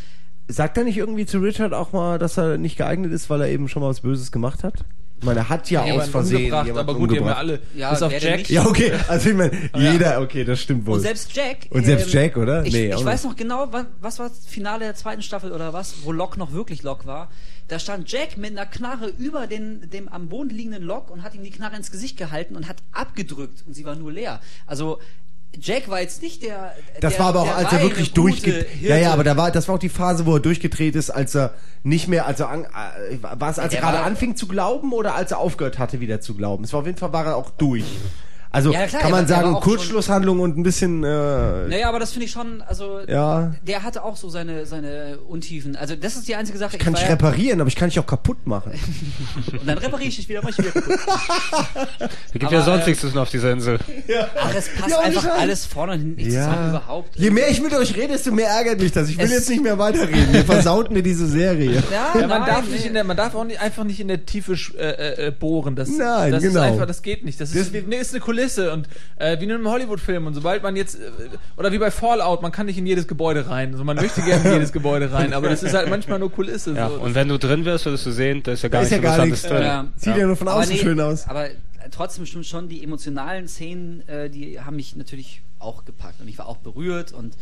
Sagt er nicht irgendwie zu Richard auch mal, dass er nicht geeignet ist, weil er eben schon mal was Böses gemacht hat? Ich meine, er hat ja aus Versehen umgebracht, jemanden aber gut, die haben ja umgebracht. alle. Ja, bis auf Jack. Ja, okay. Also ich meine, jeder, okay, das stimmt wohl. Und selbst Jack. ähm, Und selbst Jack, oder? Ich, Nee, ich weiß noch genau, was, was war das Finale der zweiten Staffel oder was, wo Locke noch wirklich Locke war. Da stand Jack mit einer Knarre über den, dem am Boden liegenden Locke und hat ihm die Knarre ins Gesicht gehalten und hat abgedrückt und sie war nur leer. Also Jack war jetzt nicht der. Das der, war aber auch, als er wirklich durchgedreht. Ja, ja, aber da war, das war auch die Phase, wo er durchgedreht ist, als er nicht mehr, also an, äh, war es, als Der er gerade anfing zu glauben oder als er aufgehört hatte, wieder zu glauben? Es war auf jeden Fall war er auch durch. Also Ja, klar, kann man war- sagen, Kurzschlusshandlung und ein bisschen. Äh, Naja, aber das finde ich schon, also Ja. der hatte auch so seine, seine Untiefen. Also das ist die einzige Sache. kann war ich ja- reparieren, aber ich kann dich auch kaputt machen. Und dann repariere ich dich wieder, mach ich wieder kaputt. Da gibt Aber, ja sonst äh, nichts zu tun auf dieser Insel. Ach, es passt Ja, einfach Scheiß. alles vorne und hinten nicht zusammen überhaupt. Je mehr ich mit euch rede, desto mehr ärgert mich das. Ich will Es- jetzt nicht mehr weiterreden. Ihr versaut mir diese Serie. Ja, Ja, man nein, darf nee. nicht in der, man darf auch nicht, einfach nicht in der Tiefe sch- äh, äh, bohren. Das, Nein, das genau. ist einfach, das geht nicht. Das ist, Das- nee, ist eine Kulisse und äh, wie in einem Hollywood-Film. Und sobald man jetzt äh, oder wie bei Fallout, man kann nicht in jedes Gebäude rein. Also man möchte gerne in jedes Gebäude rein, aber das ist halt manchmal nur Kulisse. Ja, so. und wenn du drin wirst, würdest du sehen, da ist ja gar nichts ja gar Interessantes drin. Ja. Sieht ja, nur von Aber außen nee, schön aus. Aber trotzdem stimmt schon, die emotionalen Szenen, äh, die haben mich natürlich auch gepackt und ich war auch berührt und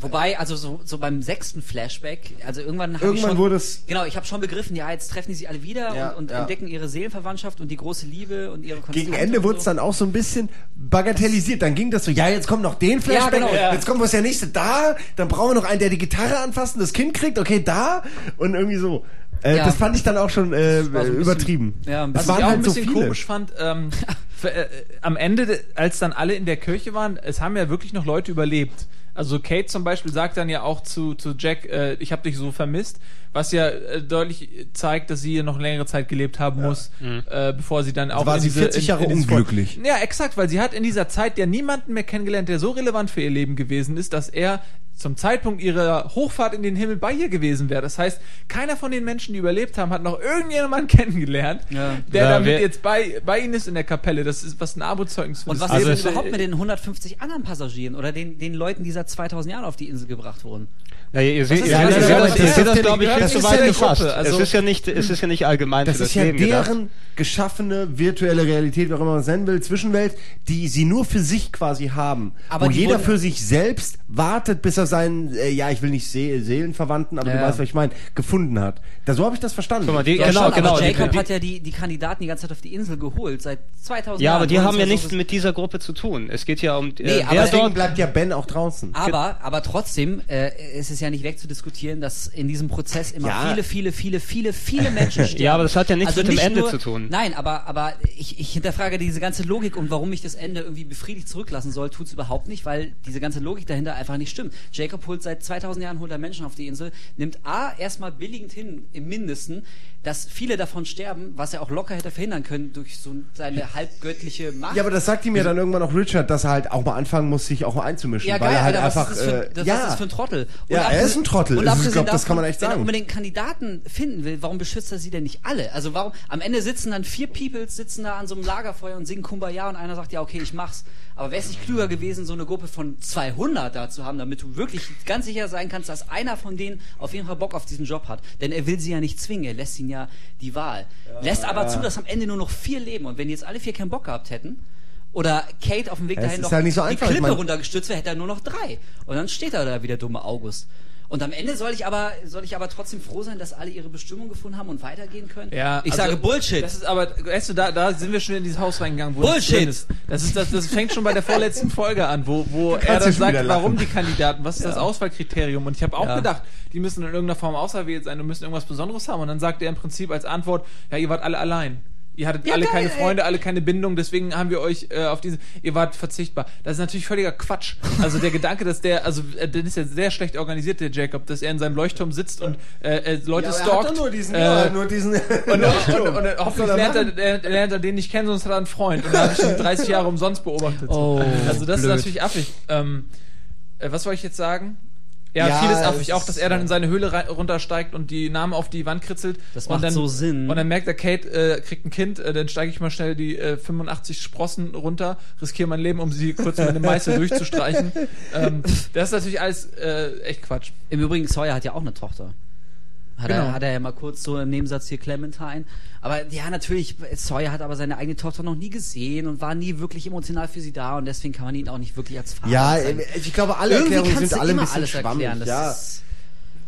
Wobei, also so, so beim sechsten Flashback, also irgendwann habe ich Irgendwann schon, wurde es- genau, ich habe schon begriffen, ja, jetzt treffen die sich alle wieder Ja, und, und ja. entdecken ihre Seelenverwandtschaft und die große Liebe und ihre Konstante Gegen Ende wurde es so. dann auch so ein bisschen bagatellisiert. Dann ging das so, ja, jetzt kommt noch den Flashback, Ja, genau. Ja. jetzt kommt was der nächste da, dann brauchen wir noch einen, der die Gitarre anfasst und das Kind kriegt, okay, da und irgendwie so. Äh, Ja. Das fand ich dann auch schon äh, war so ein übertrieben. bisschen- ja, ein es Was bisschen- waren ich auch halt ein so bisschen viele. komisch fand, ähm, für, äh, am Ende, de- als dann alle in der Kirche waren, es haben ja wirklich noch Leute überlebt. Also Kate zum Beispiel sagt dann ja auch zu, zu Jack, äh, ich habe dich so vermisst, was ja äh, deutlich zeigt, dass sie hier noch längere Zeit gelebt haben muss, äh, bevor sie dann auch war in sie diese, 40 Jahre in, in unglücklich. Ja, exakt, weil sie hat in dieser Zeit ja niemanden mehr kennengelernt, der so relevant für ihr Leben gewesen ist, dass er zum Zeitpunkt ihrer Hochfahrt in den Himmel bei ihr gewesen wäre. Das heißt, keiner von den Menschen, die überlebt haben, hat noch irgendjemanden kennengelernt, Ja. der Ja, damit jetzt bei, bei ihnen ist in der Kapelle. Das ist was ein Armutszeugnis für Und was Also ist denn überhaupt mit den 150 anderen Passagieren oder den, den Leuten, die seit 2000 Jahren auf die Insel gebracht wurden? Ja, ihr seht, ja, seht, das das das, das glaube ich, nicht- ist weit gefasst. Also- es ist ja nicht, es ist ja nicht allgemein Das für das ist ja Leben gedacht. deren geschaffene virtuelle Realität, wie auch immer man es nennen will, Zwischenwelt, die sie nur für sich quasi haben. Aber wo die jeder für sich selbst wartet, bis er seinen, äh, ja, ich will nicht See Seelenverwandten, aber Ja. du weißt, was ich meine, gefunden hat. Da, so habe ich das verstanden. Guck mal, die, Ja, genau, schon, genau. aber die- Jacob die- hat ja die, die Kandidaten die ganze Zeit auf die Insel geholt, seit 2000 ja, aber die haben es ja nichts mit dieser Gruppe zu tun. Es geht ja um, äh, Nee, aber dort bleibt ja Ben auch draußen. Aber, aber trotzdem äh, ist es ja nicht wegzudiskutieren, dass in diesem Prozess immer Ja. viele, viele, viele, viele, viele Menschen sterben. Ja, aber das hat ja nichts mit dem nicht Ende nur, zu tun. Nein, aber, aber ich, ich hinterfrage diese ganze Logik und warum ich das Ende irgendwie befriedigt zurücklassen soll, tut's überhaupt nicht, weil diese ganze Logik dahinter einfach nicht stimmt. Jacob holt seit 2000 Jahren holt er Menschen auf die Insel, nimmt A erstmal billigend hin, im Mindesten, dass viele davon sterben, was er auch locker hätte verhindern können durch so seine halbgöttliche Macht. Ja, aber das sagt ihm ja dann irgendwann auch Richard, dass er halt auch mal anfangen muss, sich auch einzumischen. Ja, weil geil, er halt Alter, einfach. was ist das für, äh, das, ja, was ist für ein Trottel? Ja, er ist ein Trottel. Und ich glaub, das kann man echt Wenn er sagen. unbedingt Kandidaten finden will, warum beschützt er sie denn nicht alle? Also warum, am Ende sitzen dann vier Peoples, sitzen da an so einem Lagerfeuer und singen Kumbaya und einer sagt, ja, okay, ich mach's. Aber wäre es nicht klüger gewesen, so eine Gruppe von 200 da zu haben, damit du wirklich ganz sicher sein kannst, dass einer von denen auf jeden Fall Bock auf diesen Job hat? Denn er will sie ja nicht zwingen, er lässt ihnen ja die Wahl. lässt aber zu, dass am Ende nur noch vier leben. Und wenn die jetzt alle vier keinen Bock gehabt hätten, oder Kate auf dem Weg Ja, dahin noch halt nicht so die einfach. Klippe runtergestürzt wäre, hätte er nur noch drei. Und dann steht er da wie der dumme August. Und am Ende soll ich aber, soll ich aber trotzdem froh sein, dass alle ihre Bestimmung gefunden haben und weitergehen können? Ja, ich also, sage Bullshit. Das ist aber, weißt du, da, da sind wir schon in dieses Haus reingegangen, wo das Bullshit. drin ist. Das ist das, das fängt schon bei der vorletzten Folge an, wo, wo er ja dann sagt, warum die Kandidaten, was ist das Auswahlkriterium? Und ich habe auch Ja. gedacht, die müssen in irgendeiner Form auserwählt sein und müssen irgendwas Besonderes haben. Und dann sagt er im Prinzip als Antwort, ja, ihr wart alle allein. Ihr hattet Ja, alle geil, keine ey. Freunde, alle keine Bindung, deswegen haben wir euch äh, auf diese, ihr wart verzichtbar. Das ist natürlich völliger Quatsch. Also der Gedanke, dass der, also äh, der ist ja sehr schlecht organisiert, der Jacob, dass er in seinem Leuchtturm sitzt und äh, äh, Leute Ja, er stalkt. hat doch nur diesen, äh, ja, nur diesen. und, und, und, und hoffentlich er lernt er, er, lernt er den nicht kennen, sonst hat er einen Freund. Und dann habe ich ihn 30 Jahre umsonst beobachtet. Oh, also das blöd. ist natürlich affig. Ähm, äh, was wollte ich jetzt sagen? Ja, Ja, vieles es affig. Auch, dass er dann in seine Höhle runtersteigt und die Namen auf die Wand kritzelt. Das und macht dann, so Sinn. Und dann merkt er, Kate äh, kriegt ein Kind, äh, dann steige ich mal schnell die äh, 85 Sprossen runter, riskiere mein Leben, um sie kurz mit einem Meißel durchzustreichen. Ähm, das ist natürlich alles äh, echt Quatsch. Im Übrigen, Sawyer hat ja auch eine Tochter. Hat, Genau. er, hat er ja mal kurz so im Nebensatz hier Clementine. Aber ja, natürlich, Sawyer hat aber seine eigene Tochter noch nie gesehen und war nie wirklich emotional für sie da und deswegen kann man ihn auch nicht wirklich als Vater Ja, sein. ich glaube, alle Irgendwie Erklärungen sind alle ein bisschen alles schwammig. erklären. Ja.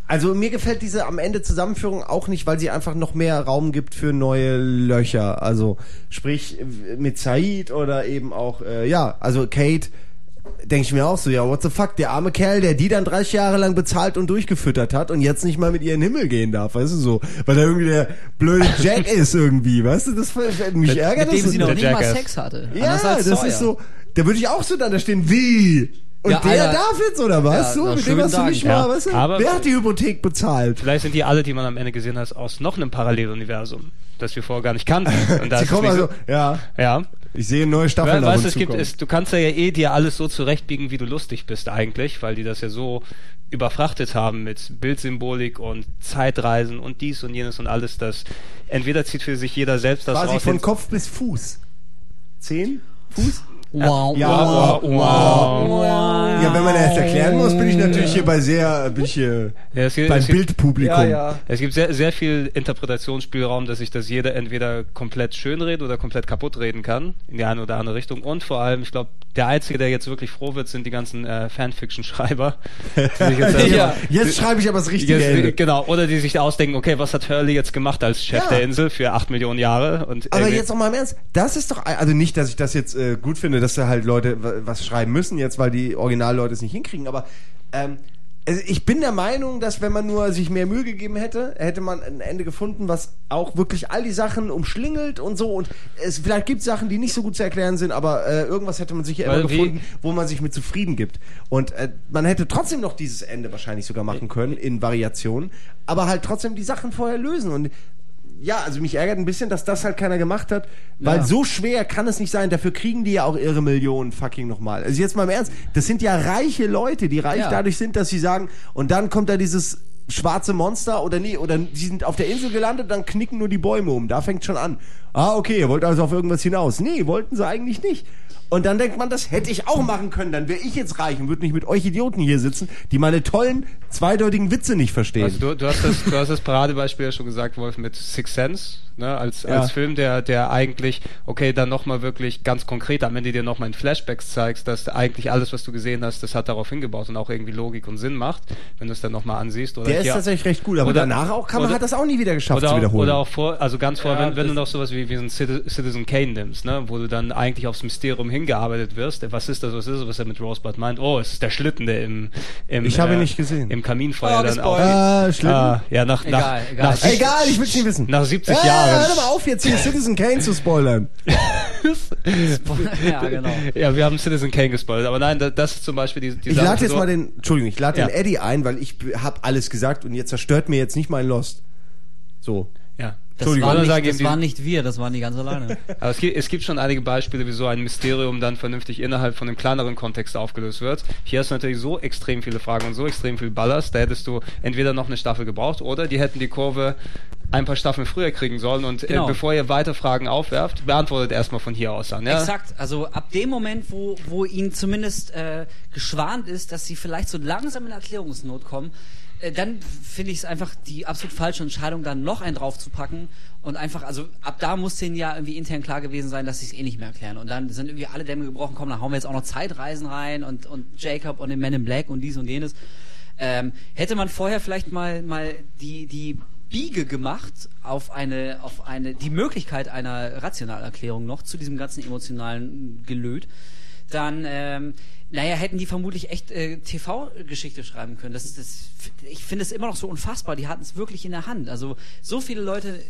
Also mir gefällt diese am Ende Zusammenführung auch nicht, weil sie einfach noch mehr Raum gibt für neue Löcher. Also sprich mit Said oder eben auch, äh, ja, also Kate, denke ich mir auch so, ja, what the fuck, der arme Kerl, der die dann 30 Jahre lang bezahlt und durchgefüttert hat und jetzt nicht mal mit ihr in den Himmel gehen darf, weißt du so, weil er irgendwie der blöde Jack ist irgendwie, weißt du, das mich Mit- ärgert mit dem das sie so. noch der nicht mal Jackass. Sex hatte. Ja, das Sawyer. ist so, da würde ich auch so dann da stehen, wie? Und Ja, der Alter. darf jetzt, oder was? Ja, so, mit dem hast du Dank. nicht Ja, mal, weißt du? aber- Wer hat die Hypothek bezahlt? Vielleicht sind die alle, die man am Ende gesehen hat, aus noch einem Paralleluniversum, das wir vorher gar nicht kannten. Und da Sie ist kommen also, ja, ja. Ich sehe neue Staffeln auf weißt, es gibt, es, du kannst ja eh dir alles so zurechtbiegen, wie du lustig bist eigentlich, weil die das ja so überfrachtet haben mit Bildsymbolik und Zeitreisen und dies und jenes und alles, das entweder zieht für sich jeder selbst das Quasi raus. von den- Kopf bis Fuß. Zehn? Fuß? Wow, Ja, wow, wow. Ja, wenn man das erklären muss, bin ich natürlich hier bei sehr, bin ich hier Ja, es gibt- beim es gibt- Bildpublikum. Es gibt sehr, sehr viel Interpretationsspielraum, dass sich das jeder entweder komplett schönreden oder komplett kaputt reden kann, in die eine oder andere Richtung. Und vor allem, ich glaube, der Einzige, der jetzt wirklich froh wird, sind die ganzen äh, Fanfiction-Schreiber. jetzt Ja, jetzt schreibe ich aber das richtige Jetzt, Ende. genau, oder die sich ausdenken, okay, was hat Hurley jetzt gemacht als Chef Ja. der Insel für acht Millionen Jahre? Und Aber jetzt noch mal im Ernst, das ist doch, also nicht, dass ich das jetzt äh, gut finde, dass da halt Leute wa- was schreiben müssen jetzt, weil die Originalleute es nicht hinkriegen, aber ähm, also ich bin der Meinung, dass wenn man nur sich mehr Mühe gegeben hätte, hätte man ein Ende gefunden, was auch wirklich all die Sachen umschlingelt und so. Und es vielleicht gibt Sachen, die nicht so gut zu erklären sind, aber äh, irgendwas hätte man Weil immer gefunden, wo man sich mit zufrieden gibt. Und äh, man hätte trotzdem noch dieses Ende wahrscheinlich sogar machen können in Variationen, aber halt trotzdem die Sachen vorher lösen. Und ja, also mich ärgert ein bisschen, dass das halt keiner gemacht hat, weil Ja. so schwer kann es nicht sein. Dafür kriegen die ja auch ihre Millionen fucking nochmal. Also jetzt mal im Ernst, das sind ja reiche Leute, die reich Ja. dadurch sind, dass sie sagen, und dann kommt da dieses schwarze Monster oder nee, oder die sind auf der Insel gelandet, dann knicken nur die Bäume um. Da fängt schon an. Ah, okay, ihr wollt also auf irgendwas hinaus. Nee, wollten sie eigentlich nicht. Und dann denkt man, das hätte ich auch machen können. Dann wäre ich jetzt reich und würde nicht mit euch Idioten hier sitzen, die meine tollen, zweideutigen Witze nicht verstehen. Also du, du, hast das, du hast das Paradebeispiel ja schon gesagt, Wolf, mit Six Sense, ne, als, Ja. als Film, der, der eigentlich, okay, dann nochmal wirklich ganz konkret, am Ende dir nochmal in Flashbacks zeigst, dass eigentlich alles, was du gesehen hast, das hat darauf hingebaut und auch irgendwie Logik und Sinn macht, wenn du es dann nochmal ansiehst. Oder der ist tatsächlich recht gut, aber oder- danach auch kann man, oder- hat das auch nie wieder geschafft oder zu auch, wiederholen. oder auch vor, also ganz vor, Ja, wenn, wenn du noch sowas wie, wie so ein Citi- Citizen Kane nimmst, ne, wo du dann eigentlich aufs Mysterium hingearbeitet wirst. Was ist das, was ist das, was er mit Rosebud meint? Oh, es ist der Schlitten, der im, im Ich habe ihn nicht gesehen. im Kaminfeuer Oh, dann auch. Ah, schlimm. Ah, ja, nach, Egal, nach, egal. nach, Egal, ich will's nicht wissen. nach 70 äh, Jahren. Hör doch mal auf, jetzt hier Citizen Kane zu spoilern. ja, genau. Ja, wir haben Citizen Kane gespoilert, aber nein, da- das ist zum Beispiel die, die Ich lade jetzt so- mal den, Entschuldigung, ich lade Ja. den Eddie ein, weil ich habe alles gesagt und jetzt zerstört mir jetzt nicht mein Lost. So. Ja. Das, oder nicht, sagen das waren nicht wir, das waren die ganz alleine. Aber es gibt, es gibt schon einige Beispiele, wie so ein Mysterium dann vernünftig innerhalb von einem kleineren Kontext aufgelöst wird. Hier hast du natürlich so extrem viele Fragen und so extrem viel Ballast, da hättest du entweder noch eine Staffel gebraucht oder die hätten die Kurve ein paar Staffeln früher kriegen sollen und Genau. äh, bevor ihr weiter Fragen aufwerft, beantwortet erstmal von hier aus an. Ja? Exakt. Also ab dem Moment, wo, wo ihnen zumindest äh, geschwant ist, dass sie vielleicht so langsam in Erklärungsnot kommen, äh, dann finde ich es einfach die absolut falsche Entscheidung, dann noch einen draufzupacken und einfach, also ab da muss denen ja irgendwie intern klar gewesen sein, dass sie es eh nicht mehr erklären. Und dann sind irgendwie alle Dämme gebrochen, komm, dann hauen wir jetzt auch noch Zeitreisen rein und, und Jacob und den Men in Black und dies und jenes. Ähm, hätte man vorher vielleicht mal, mal die, die Biege gemacht auf eine, auf eine, die Möglichkeit einer Rationalerklärung noch zu diesem ganzen emotionalen Gelöt, dann, ähm, naja, hätten die vermutlich echt äh, TV-Geschichte schreiben können. Das, das, ich finde es immer noch so unfassbar. Die hatten es wirklich in der Hand. Also so viele Leute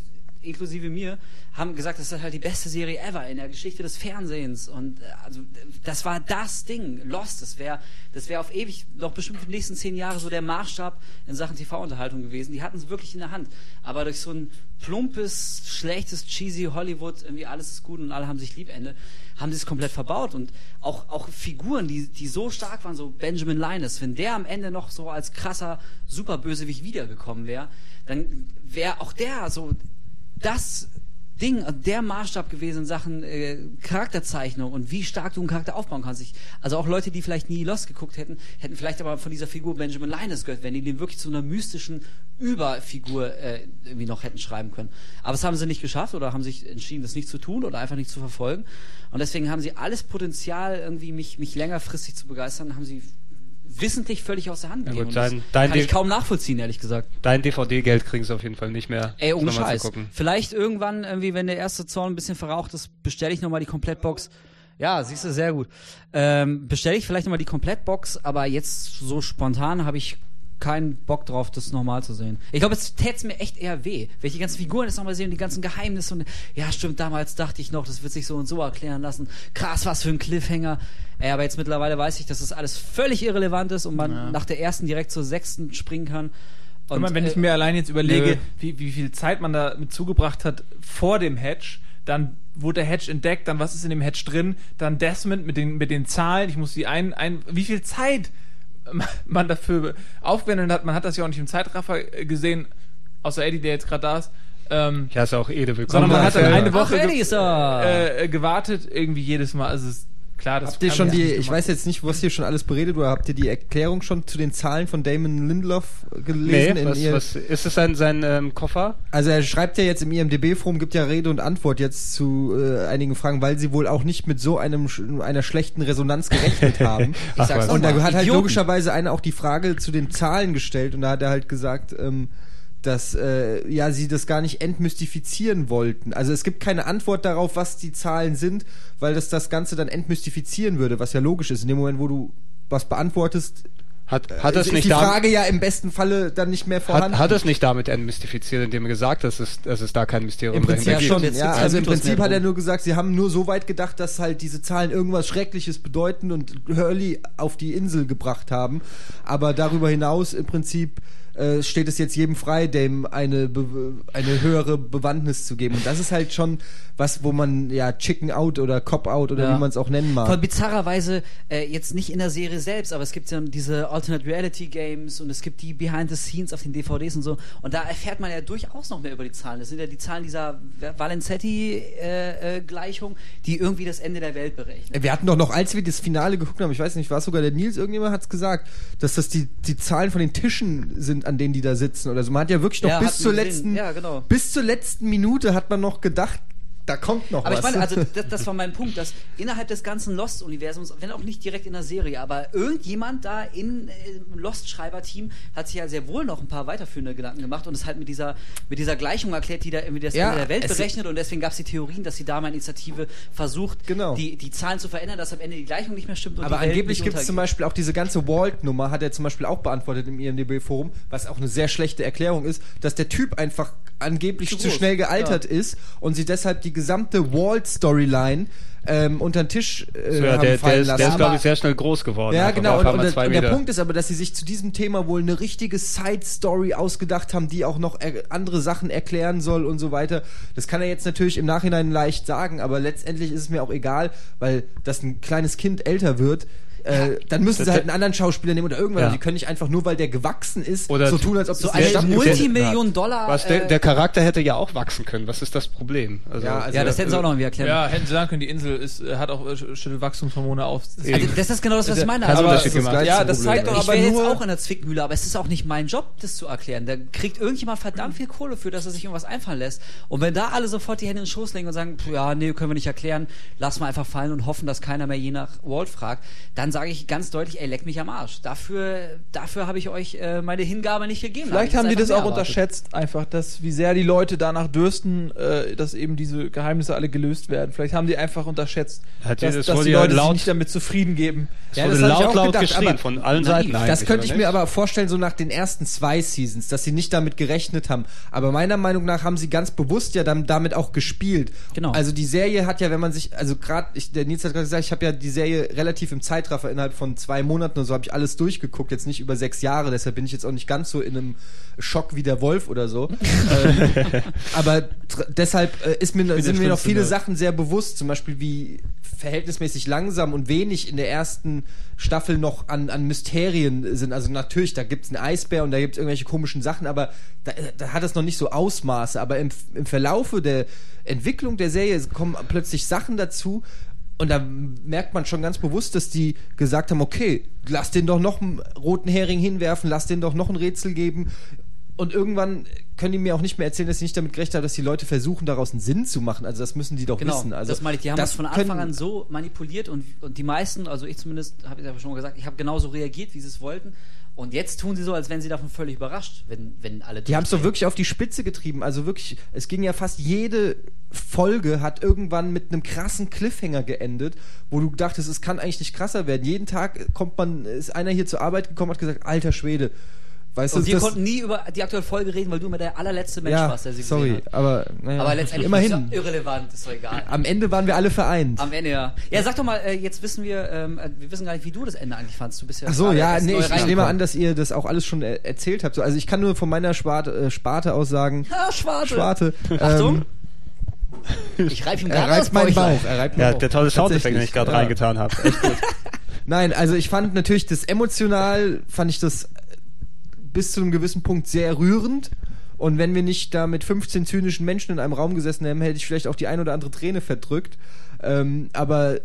inklusive mir, haben gesagt, das ist halt die beste Serie ever in der Geschichte des Fernsehens. Und äh, also das war das Ding. Lost, das wäre das wäre auf ewig, noch bestimmt für die nächsten zehn Jahre so der Maßstab in Sachen TV-Unterhaltung gewesen. Die hatten es wirklich in der Hand. Aber durch so ein plumpes, schlechtes, cheesy Hollywood, irgendwie alles ist gut und alle haben sich lieb Ende, haben sie es komplett verbaut. Und auch, auch Figuren, die, die so stark waren, so Benjamin Linus, wenn der am Ende noch so als krasser Superbösewicht wiedergekommen wäre, dann wäre auch der so das Ding, der Maßstab gewesen in Sachen äh, Charakterzeichnung und wie stark du einen Charakter aufbauen kannst. Ich, also auch Leute, die vielleicht nie Lost geguckt hätten, hätten vielleicht aber von dieser Figur Benjamin Linus gehört, wenn die den wirklich zu einer mystischen Überfigur äh, irgendwie noch hätten schreiben können. Aber das haben sie nicht geschafft oder haben sich entschieden, das nicht zu tun oder einfach nicht zu verfolgen. Und deswegen haben sie alles Potenzial, irgendwie mich, mich längerfristig zu begeistern, haben sie wissentlich völlig aus der Hand Ja gegeben. gut, Und das dein- dein kann ich kaum nachvollziehen, ehrlich gesagt. Dein DVD-Geld kriegen sie auf jeden Fall nicht mehr. Ey, ohne Scheiß. Vielleicht irgendwann, irgendwie, wenn der erste Zorn ein bisschen verraucht ist, bestelle ich nochmal die Komplettbox. Ja, siehst du, sehr gut. Ähm, bestelle ich vielleicht nochmal die Komplettbox, aber jetzt so spontan habe ich keinen Bock drauf, das nochmal zu sehen. Ich glaube, es täte es mir echt eher weh, wenn ich die ganzen Figuren jetzt nochmal sehe und die ganzen Geheimnisse und ja, stimmt, damals dachte ich noch, das wird sich so und so erklären lassen. Krass, was für ein Cliffhanger. Ey, aber jetzt mittlerweile weiß ich, dass das alles völlig irrelevant ist und man nach der ersten direkt zur sechsten springen kann. Und, Und, wenn ich äh, mir allein jetzt überlege, nö. wie, wie viel Zeit man da mit zugebracht hat vor dem Hatch, dann wurde der Hatch entdeckt, dann was ist in dem Hatch drin, dann Desmond mit den, mit den Zahlen, ich muss die ein, ein, wie viel Zeit man dafür aufwendet hat, man hat das ja auch nicht im Zeitraffer gesehen, außer Eddie, der jetzt gerade da ist, ähm, Ja, ist auch Ede willkommen. sondern man hat dann eine Woche ge äh, äh, gewartet, irgendwie jedes Mal, also es ist klar, das Habt ihr schon die, nicht ich weiß jetzt nicht, was ihr schon alles beredet, oder habt ihr die Erklärung schon zu den Zahlen von Damon Lindelof Nee, gelesen? in was, ihr, was, ist es sein, sein ähm, Koffer? Also er schreibt ja jetzt im IMDB-Forum, gibt ja Rede und Antwort jetzt zu äh, einigen Fragen, weil sie wohl auch nicht mit so einem einer schlechten Resonanz gerechnet haben. Ich sag's was. noch Und da hat halt Idioten. logischerweise einer auch die Frage zu den Zahlen gestellt und da hat er halt gesagt, ähm, dass äh, ja sie das gar nicht entmystifizieren wollten. Also es gibt keine Antwort darauf, was die Zahlen sind, weil das das Ganze dann entmystifizieren würde, was ja logisch ist. In dem Moment, wo du was beantwortest, Hat, hat es ist nicht die Frage ja im besten Falle dann nicht mehr vorhanden. hat, hat es nicht damit entmystifiziert, indem er gesagt hat, dass es, dass es da kein Mysterium Im Prinzip Ja, schon, ja. Also im Prinzip hat er nur gesagt, sie haben nur so weit gedacht, dass halt diese Zahlen irgendwas Schreckliches bedeuten und Hurley auf die Insel gebracht haben. Aber darüber hinaus im Prinzip äh, steht es jetzt jedem frei, dem eine, eine höhere Bewandtnis zu geben. Und das ist halt schon was, wo man ja Chicken Out oder Cop Out oder Ja. wie man es auch nennen mag. Von bizarrerweise äh, jetzt nicht in der Serie selbst, aber es gibt ja diese Alternate Reality Games und es gibt die Behind the Scenes auf den DVDs und so. Und da erfährt man ja durchaus noch mehr über die Zahlen. Das sind ja die Zahlen dieser Valenzetti-Gleichung, die irgendwie das Ende der Welt berechnen. Wir hatten doch noch, als wir das Finale geguckt haben, ich weiß nicht, war es sogar der Nils, irgendjemand hat es gesagt, dass das die, die Zahlen von den Tischen sind, an denen die da sitzen oder so. Man hat ja wirklich noch Ja, bis zur letzten. Ja, genau. bis zur letzten Minute hat man noch gedacht, da kommt noch Aber was. ich meine, also das, das war mein Punkt, dass innerhalb des ganzen Lost-Universums, wenn auch nicht direkt in der Serie, aber irgendjemand da im, äh, im Lost-Schreiber-Team hat sich ja sehr wohl noch ein paar weiterführende Gedanken gemacht und es halt mit dieser, mit dieser Gleichung erklärt, die da irgendwie das Ja, Ende der Welt berechnet und deswegen gab es die Theorien, dass die Dama-Initiative versucht, Genau. die, die Zahlen zu verändern, dass am Ende die Gleichung nicht mehr stimmt aber angeblich gibt es zum. Beispiel auch diese ganze Walt-Nummer, hat er zum Beispiel auch beantwortet im IMDB-Forum, was auch eine sehr schlechte Erklärung ist, dass der Typ einfach angeblich Zu zu, schnell gealtert ist und sie deshalb die gesamte Walt-Storyline ähm, unter den Tisch äh, So, ja, haben der, der fallen ist, lassen. der ist, glaube ich, sehr schnell groß geworden. Ja, genau. Und, und, und der Meter. Punkt ist aber, dass sie sich zu diesem Thema wohl eine richtige Side-Story ausgedacht haben, die auch noch er andere Sachen erklären soll und so weiter. Das kann er jetzt natürlich im Nachhinein leicht sagen, aber letztendlich ist es mir auch egal, weil dass ein kleines Kind älter wird. Äh, dann müssen sie halt einen anderen Schauspieler nehmen oder irgendwann. Ja. Die können nicht einfach nur, weil der gewachsen ist, Oder so tun, als ob so das eine hat. Multimillion-Dollar. Was, der, äh, der Charakter hätte ja auch wachsen können. Was ist das Problem? Also, Ja, also- ja, das hätten sie auch noch irgendwie erklären. Ja, hätten sie sagen können, die Insel ist, äh, hat auch äh, schüttelt Wachstumshormone auf. Also das ist genau das, was ich meine. Also, das ist das Ja, das Problem. zeigt doch ich aber wäre jetzt nur- auch in der Zwickmühle, aber es ist auch nicht mein Job, das zu erklären. Da kriegt irgendjemand verdammt viel Kohle für, dass er sich irgendwas einfallen lässt. Und wenn da alle sofort die Hände in den Schoß legen und sagen, "Puh, ja, nee, können wir nicht erklären, lass mal einfach fallen und hoffen, dass keiner mehr je nach Walt fragt, dann sage ich ganz deutlich, ey, leck mich am Arsch. Dafür, dafür habe ich euch äh, meine Hingabe nicht gegeben. Vielleicht haben hab die das auch mehr unterschätzt, einfach, dass wie sehr die Leute danach dürsten, äh, dass eben diese Geheimnisse alle gelöst werden. Vielleicht haben die einfach unterschätzt, Hat dass, das dass die Leute sich laut- nicht damit zufrieden geben. Es Ja, wurde das laut, auch laut gedacht, geschrien von allen naiv. Seiten Das könnte ich mir aber vorstellen, so nach den ersten zwei Seasons, dass sie nicht damit gerechnet haben. Aber meiner Meinung nach haben sie ganz bewusst ja dann damit auch gespielt. Genau. Also die Serie hat ja, wenn man sich, also gerade, der Nils hat gerade gesagt, ich habe ja die Serie relativ im Zeitraffer innerhalb von zwei Monaten und so habe ich alles durchgeguckt, jetzt nicht über sechs Jahre, deshalb bin ich jetzt auch nicht ganz so in einem Schock wie der Wolf oder so. ähm, aber deshalb äh, ist mir, sind mir noch viele. Sachen sehr bewusst, zum Beispiel wie verhältnismäßig langsam und wenig in der ersten Staffel noch an, an Mysterien sind. Also natürlich, da gibt's einen Eisbär und da gibt's irgendwelche komischen Sachen, aber da, da hat es noch nicht so Ausmaße. Aber im, im Verlaufe der Entwicklung der Serie kommen plötzlich Sachen dazu, und da merkt man schon ganz bewusst, dass die gesagt haben, okay, lass den doch noch einen roten Hering hinwerfen, lass den doch noch ein Rätsel geben. Und irgendwann können die mir auch nicht mehr erzählen, dass sie nicht damit gerechnet haben, dass die Leute versuchen, daraus einen Sinn zu machen. Also das müssen die doch Genau, wissen. Also das meine ich. Die haben das das von Anfang an so manipuliert und, und die meisten, also ich zumindest, habe ich ja schon mal gesagt, ich habe genauso reagiert, wie sie es wollten. Und jetzt tun sie so, als wären sie davon völlig überrascht, wenn, wenn alle Die haben es doch wirklich auf die Spitze getrieben. Also wirklich, es ging ja fast jede Folge hat irgendwann mit einem krassen Cliffhanger geendet, wo du dachtest, es kann eigentlich nicht krasser werden. Jeden Tag kommt man, ist einer hier zur Arbeit gekommen, hat gesagt, alter Schwede. Weißt Und du, wir das, konnten nie über die aktuelle Folge reden, weil du immer der allerletzte Mensch ja, warst, der sie sorry, gesehen hat. aber naja, Aber letztendlich immerhin. ist ja irrelevant, ist doch egal. Am Ende waren wir alle vereint. Am Ende ja. Ja, sag doch mal, äh, jetzt wissen wir, ähm, äh, wir wissen gar nicht, wie du das Ende eigentlich fandst. Du bist ja Ach so, ja, nee, ich, ich nehme an, dass ihr das auch alles schon er erzählt habt. So, also ich kann nur von meiner Sparte, äh, Sparte aus sagen, Ah, Schwarte. Schwarte. Achtung. Ähm, Ich reif ihm er gerade reibt meinen. Bauch. Er reibt meinen Ja, Bauch. der tolle Soundeffekt, den ich gerade Ja. reingetan habe. Echt gut. Nein, also ich fand natürlich das emotional, fand ich das bis zu einem gewissen Punkt sehr rührend. Und wenn wir nicht da mit 15 zynischen Menschen in einem Raum gesessen hätten, hätte ich vielleicht auch die ein oder andere Träne verdrückt. Ähm, aber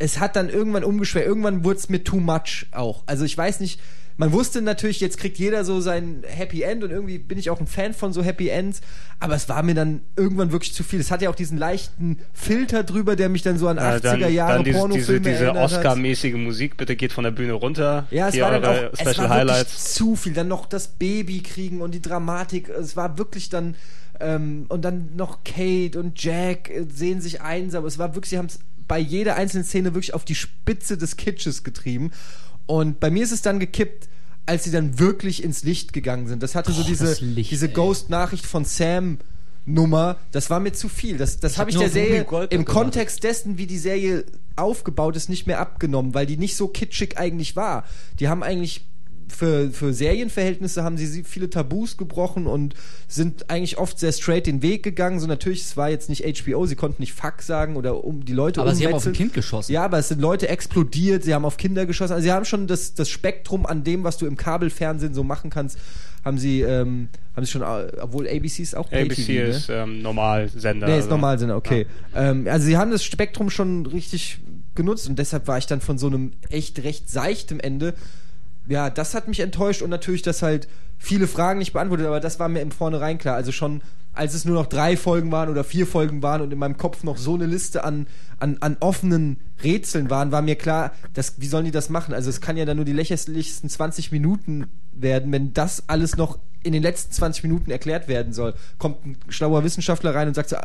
es hat dann irgendwann umgeschwert. Irgendwann wurde es mir too much auch. Also ich weiß nicht, man wusste natürlich, jetzt kriegt jeder so sein Happy End und irgendwie bin ich auch ein Fan von so Happy Ends, aber es war mir dann irgendwann wirklich zu viel. Es hat ja auch diesen leichten Filter drüber, der mich dann so an Ja, 80er Jahre dann diese, diese, Pornofilme diese erinnert. Oscar-mäßige Musik, bitte geht von der Bühne runter. Ja, es Hier war dann auch es Special war Highlights. zu viel. Dann noch das Baby kriegen und die Dramatik. Es war wirklich dann ähm, und dann noch Kate und Jack äh, sehen sich einsam. Es war wirklich, sie haben es bei jeder einzelnen Szene wirklich auf die Spitze des Kitsches getrieben. Und bei mir ist es dann gekippt, als sie dann wirklich ins Licht gegangen sind. Das hatte so Boah, diese, Licht, diese. Ghost-Nachricht von Sam. Nummer, das war mir zu viel. Das, das Ich habe hab ich der Serie Goldberg im. Kontext dessen, wie die Serie aufgebaut ist, nicht mehr abgenommen, weil die nicht so kitschig eigentlich war. Die haben eigentlich für, für Serienverhältnisse haben sie viele Tabus gebrochen und sind eigentlich oft sehr straight den Weg gegangen. So natürlich, es war jetzt nicht HBO, sie konnten nicht Fuck sagen oder um die Leute Aber sie haben auf ein umwetzeln. Kind geschossen. Ja, aber es sind Leute explodiert, sie haben auf Kinder geschossen. Also sie haben schon das, das Spektrum an dem, was du im Kabelfernsehen so machen kannst, haben sie, ähm, haben sie schon, obwohl ABC ist auch ABC ne? ist ähm, Normalsender. Nee, ist also- normal Sinn, okay. Ähm, also sie haben das Spektrum schon richtig genutzt und deshalb war ich dann von so einem echt recht seichtem Ende. Ja, das hat mich enttäuscht und natürlich, dass halt viele Fragen nicht beantwortet, aber das war mir im Vornherein klar. Also schon, als es nur noch drei Folgen waren oder vier Folgen waren und in meinem Kopf noch so eine Liste an, an, an offenen Rätseln waren, war mir klar, dass, wie sollen die das machen? Also es kann ja dann nur die lächerlichsten 20 Minuten werden, wenn das alles noch in den letzten 20 Minuten erklärt werden soll. Kommt ein schlauer Wissenschaftler rein und sagt so, äh,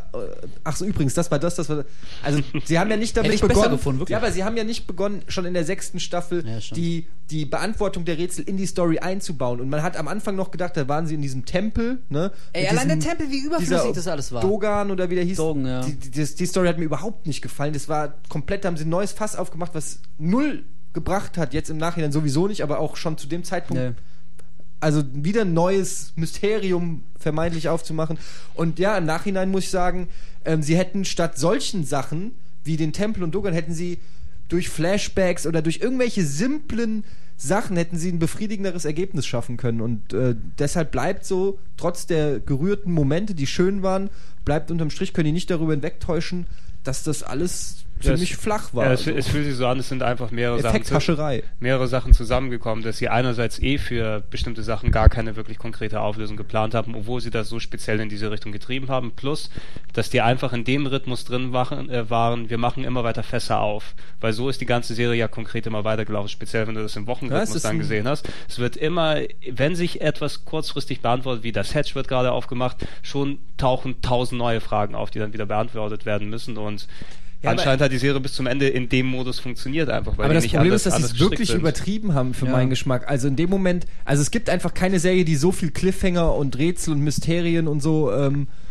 ach so, übrigens, das war das, das war das. Also, sie haben ja nicht damit begonnen. gefunden. Ja, aber sie haben ja nicht begonnen, schon in der sechsten Staffel Ja, die, die Beantwortung der Rätsel in die Story einzubauen. Und man hat am Anfang noch gedacht, da waren sie in diesem Tempel, ne? Ey, allein der diesem- Tempel, wie überflüssig das alles war. Dogan oder wie der hieß. Dogan, ja. die, die, die Story hat mir überhaupt nicht gefallen. Das war komplett, da haben sie ein neues Fass aufgemacht, was null gebracht hat. Jetzt im Nachhinein sowieso nicht, aber auch schon zu dem Zeitpunkt Nee. Also wieder ein neues Mysterium vermeintlich aufzumachen. Und ja, im Nachhinein muss ich sagen, ähm, sie hätten statt solchen Sachen wie den Tempel und Dogan, hätten sie durch Flashbacks oder durch irgendwelche simplen Sachen hätten sie ein befriedigenderes Ergebnis schaffen können. Und äh, deshalb bleibt so, trotz der gerührten Momente, die schön waren, bleibt unterm Strich, können die nicht darüber hinwegtäuschen, dass das alles ziemlich es- flach war. Ja, es, Also, es fühlt sich so an, es sind einfach mehrere Sachen, zu- mehrere Sachen zusammengekommen, dass sie einerseits eh für bestimmte Sachen gar keine wirklich konkrete Auflösung geplant haben, obwohl sie das so speziell in diese Richtung getrieben haben, plus, dass die einfach in dem Rhythmus drin waren, äh, waren wir machen immer weiter Fässer auf, weil so ist die ganze Serie ja konkret immer weitergelaufen, speziell wenn du das im Ja, Wochenrhythmus ist dann gesehen hast. Es wird immer, wenn sich etwas kurzfristig beantwortet, wie das Hatch wird gerade aufgemacht, schon tauchen tausend neue Fragen auf, die dann wieder beantwortet werden müssen und Ja, Anscheinend hat die Serie bis zum Ende in dem Modus funktioniert einfach, weil aber das nicht Problem anders, ist, dass sie es wirklich sind. übertrieben haben für Ja. meinen Geschmack. Also in dem Moment, also es gibt einfach keine Serie, die so viel Cliffhanger und Rätsel und Mysterien und so ähm, äh,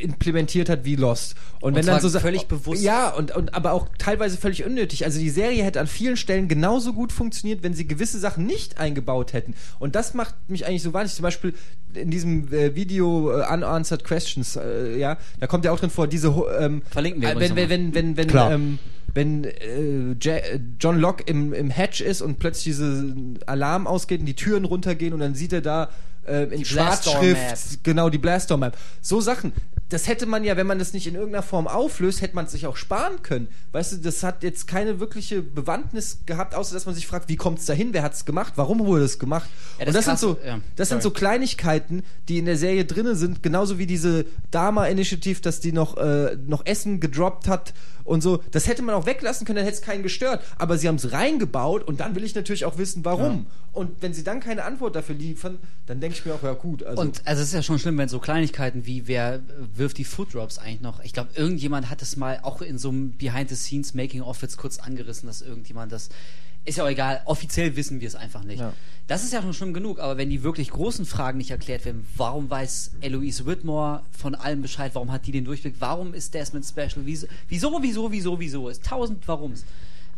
implementiert hat wie Lost. Und, Und wenn dann so völlig bewusst. Ja, und, und aber auch teilweise völlig unnötig. Also die Serie hätte an vielen Stellen genauso gut funktioniert, wenn sie gewisse Sachen nicht eingebaut hätten. Und das macht mich eigentlich so wahnsinnig. Zum Beispiel in diesem äh, Video äh, Unanswered Questions, äh, ja, da kommt ja auch drin vor, diese ähm, Verlinken wir äh, wenn, wenn, wenn, wenn, wenn, Klar. ähm, wenn äh, äh, John Locke im, im Hatch ist und plötzlich diese Alarm ausgeht und die Türen runtergehen und dann sieht er da äh, in Schwarzschrift genau die Blastor Map. So Sachen. Das hätte man ja, wenn man das nicht in irgendeiner Form auflöst, hätte man es sich auch sparen können. Weißt du, das hat jetzt keine wirkliche Bewandtnis gehabt, außer dass man sich fragt, wie kommt es dahin, wer hat es gemacht, warum wurde es gemacht? Ja, und das das sind so, ja, das sind so. Kleinigkeiten, die in der Serie drinne sind, genauso wie diese Dharma Initiative, dass die noch, äh, noch Essen gedroppt hat und so. Das hätte man auch weglassen können, dann hätte es keinen gestört. Aber sie haben es reingebaut und dann will ich natürlich auch wissen, warum. Und wenn sie dann keine Antwort dafür liefern, dann denke ich mir auch, ja gut. Also, Und also es ist ja schon schlimm, wenn so Kleinigkeiten wie wer wirft die Food Drops eigentlich noch. Ich glaube, irgendjemand hat es mal auch in so einem Behind the Scenes Making of jetzt kurz angerissen, dass irgendjemand das ist ja auch egal, offiziell wissen wir es einfach nicht. Ja. Das ist ja schon schlimm genug, aber wenn die wirklich großen Fragen nicht erklärt werden, warum weiß Eloise Whitmore von allem Bescheid, warum hat die den Durchblick, warum ist Desmond special, wieso, wieso, wieso, wieso, wieso, ist tausend Warums.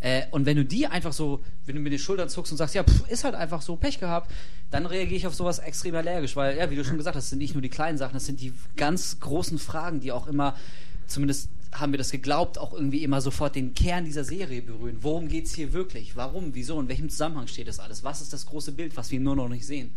Äh, und wenn du die einfach so, wenn du mit den Schultern zuckst und sagst, ja, pff, ist halt einfach so, Pech gehabt, dann reagiere ich auf sowas extrem allergisch, weil, ja, wie du schon gesagt hast, das sind nicht nur die kleinen Sachen, das sind die ganz großen Fragen, die auch immer, zumindest haben wir das geglaubt, auch irgendwie immer sofort den Kern dieser Serie berühren. Worum geht's hier wirklich? Warum? Wieso? In welchem Zusammenhang steht das alles? Was ist das große Bild, was wir nur noch nicht sehen?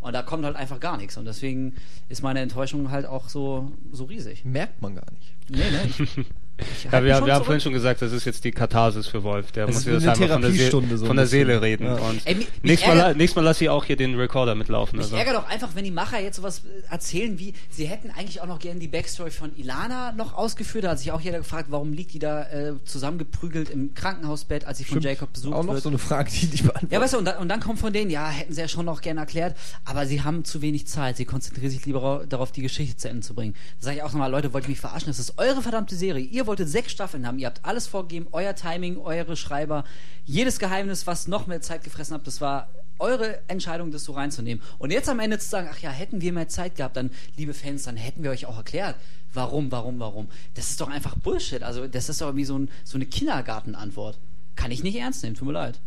Und da kommt halt einfach gar nichts. Und deswegen ist meine Enttäuschung halt auch so, so riesig. merkt man gar nicht. Nee, nee. Ich, ich Ja, wir, wir haben vorhin schon gesagt, das ist jetzt die Katharsis für Wolf. Der Das muss eine einfach von der, See Therapiestunde so von der. Seele reden. Ja. Und Ey, mich- mich nächstes, Mal, nächstes Mal lass ich auch hier den Recorder mitlaufen. Mich Also. ärgert auch einfach, wenn die Macher jetzt sowas äh, erzählen wie, sie hätten eigentlich auch noch gerne die Backstory von Ilana noch ausgeführt. Da hat sich auch jeder gefragt, warum liegt die da äh, zusammengeprügelt im Krankenhausbett, als sie von Jacob besucht Auch noch wird. so eine Frage, die nicht beantwortet Ja, weißt du, und dann, und dann kommt von denen, ja, hätten sie ja schon noch gerne erklärt, aber sie haben zu wenig Zeit. Sie konzentrieren sich lieber ra- darauf, die Geschichte zu Ende zu bringen. Da sage ich auch nochmal, Leute, wollt ihr mich verarschen? Das ist eure verdammte Serie. Ihr wolltet sechs Staffeln haben. Ihr habt alles vorgegeben, euer Timing, eure Schreiber. Jedes Geheimnis, was noch mehr Zeit gefressen habt, das war eure Entscheidung, das so reinzunehmen. Und jetzt am Ende zu sagen, ach ja, hätten wir mehr Zeit gehabt, dann, liebe Fans, dann hätten wir euch auch erklärt, warum, warum, warum. Das ist doch einfach Bullshit. Also, das ist doch wie so, ein, so eine Kindergartenantwort. Kann ich nicht ernst nehmen, tut mir leid.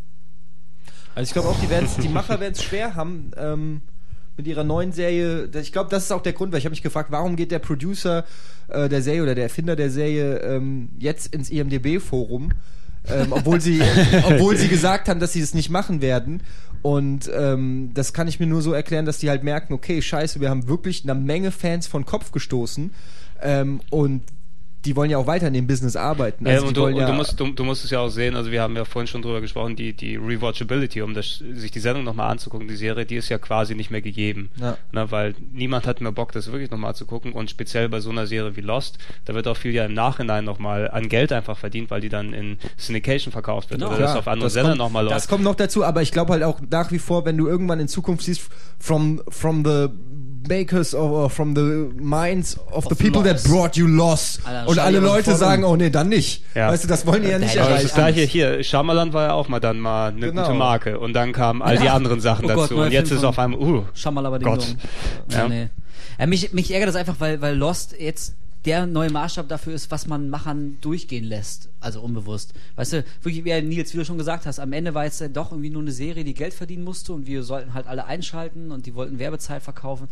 Also ich glaube auch, die, die Macher werden es schwer haben ähm, mit ihrer neuen Serie. Ich glaube, das ist auch der Grund, weil ich habe mich gefragt, warum geht der Producer äh, der Serie oder der Erfinder der Serie ähm, jetzt ins IMDB-Forum, ähm, obwohl sie, obwohl sie gesagt haben, dass sie es nicht machen werden. Und ähm, das kann ich mir nur so erklären, dass die halt merken, okay, scheiße, wir haben wirklich eine Menge Fans von Kopf gestoßen. Ähm, und die wollen ja auch weiter in dem Business arbeiten. Ja, Also und die du, und ja, du, musst, du, du musst es ja auch sehen, also wir haben ja vorhin schon drüber gesprochen, die, die Rewatchability, um das, sich die Sendung nochmal anzugucken, die Serie, die ist ja quasi nicht mehr gegeben. Ja. Na, weil niemand hat mehr Bock, das wirklich nochmal zu gucken und speziell bei so einer Serie wie Lost, da wird auch viel ja im Nachhinein nochmal an Geld einfach verdient, weil die dann in Syndication verkauft wird Genau. oder das auf anderen das Sendern kommt- nochmal Das läuft. kommt noch dazu, aber ich glaube halt auch nach wie vor, wenn du irgendwann in Zukunft siehst, from, from the makers of, or from the minds of, the people Lost. that brought you lost. Alter, und alle Leute sagen, oh nee, dann nicht. Ja. Weißt du, das wollen die ja Da nicht ich das erreichen. gleiche hier, Shyamalan war ja auch mal dann mal eine Genau. gute Marke und dann kamen all die Ja. anderen Sachen Oh Gott, dazu neuer und jetzt ist auf einmal, uh, Schamalaba Gott. Ja. Ja, nee. Ja, mich, mich ärgert das einfach, weil, weil Lost jetzt der neue Maßstab dafür ist, was man Machern durchgehen lässt. Also unbewusst. Weißt du, wirklich, wie Nils, wie du schon gesagt hast, am Ende war jetzt doch irgendwie nur eine Serie, die Geld verdienen musste und wir sollten halt alle einschalten und die wollten Werbezeit verkaufen.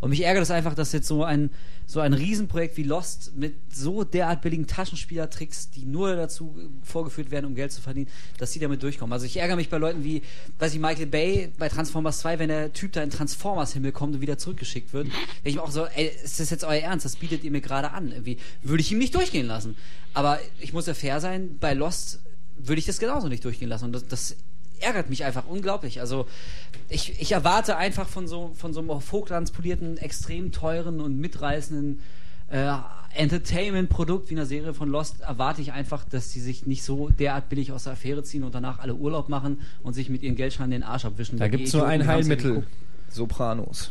Und mich ärgert es einfach, dass jetzt so ein, so ein Riesenprojekt wie Lost mit so derart billigen Taschenspielertricks, die nur dazu vorgeführt werden, um Geld zu verdienen, dass die damit durchkommen. Also ich ärgere mich bei Leuten wie, weiß ich, Michael Bay bei Transformers 2, wenn der Typ da in Transformers-Himmel kommt und wieder zurückgeschickt wird. Ich mir auch so, ey, ist das jetzt euer Ernst? Das bietet ihr mir gerade an. Irgendwie würde ich ihm nicht durchgehen lassen. Aber ich muss ja fair sein, bei Lost würde ich das genauso nicht durchgehen lassen. Und das, das ärgert mich einfach unglaublich. Also ich, ich erwarte einfach von so, von so einem auf Hochglanz polierten, extrem teuren und mitreißenden äh, Entertainment-Produkt wie einer Serie von Lost erwarte ich einfach, dass die sich nicht so derart billig aus der Affäre ziehen und danach alle Urlaub machen und sich mit ihren Geldscheinen den Arsch abwischen. Da Die gibt's nur ein Heilmittel. Sopranos.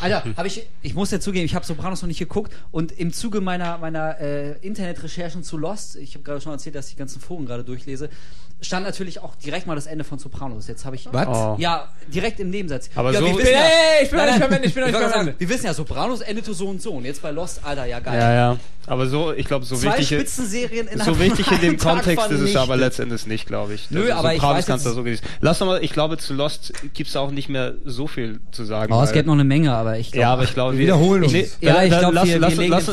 Alter, habe ich, ich muss ja zugeben, ich habe Sopranos noch nicht geguckt und im Zuge meiner, meiner äh, Internetrecherchen zu Lost, ich habe gerade schon erzählt, dass ich die ganzen Foren gerade durchlese, stand natürlich auch direkt mal das Ende von Sopranos. Jetzt habe ich. Was? Oh. Ja, direkt im Nebensatz. Aber ja, so- Ey, ja, ey, ich bin Nein, nicht beim Ende, ich bin noch nicht beim Ende. Wir wissen ja, Sopranos endete so und so. Und jetzt bei Lost, Alter, ja geil. ja, ja. Aber so, ich glaube, so Zwei wichtig, Spitzenserien in so wichtig in dem Kontext ist es aber letztendlich nicht, glaube ich. Nö, Also aber ich Sopranos weiß kannst du so genießen. Lass doch mal, ich glaube, zu Lost gibt's auch nicht mehr so viel zu sagen. Oh, es gibt noch eine Menge, aber ich glaube. ja, aber ich glaube, wir wiederholen uns. Nee, Ja, ich dann glaub,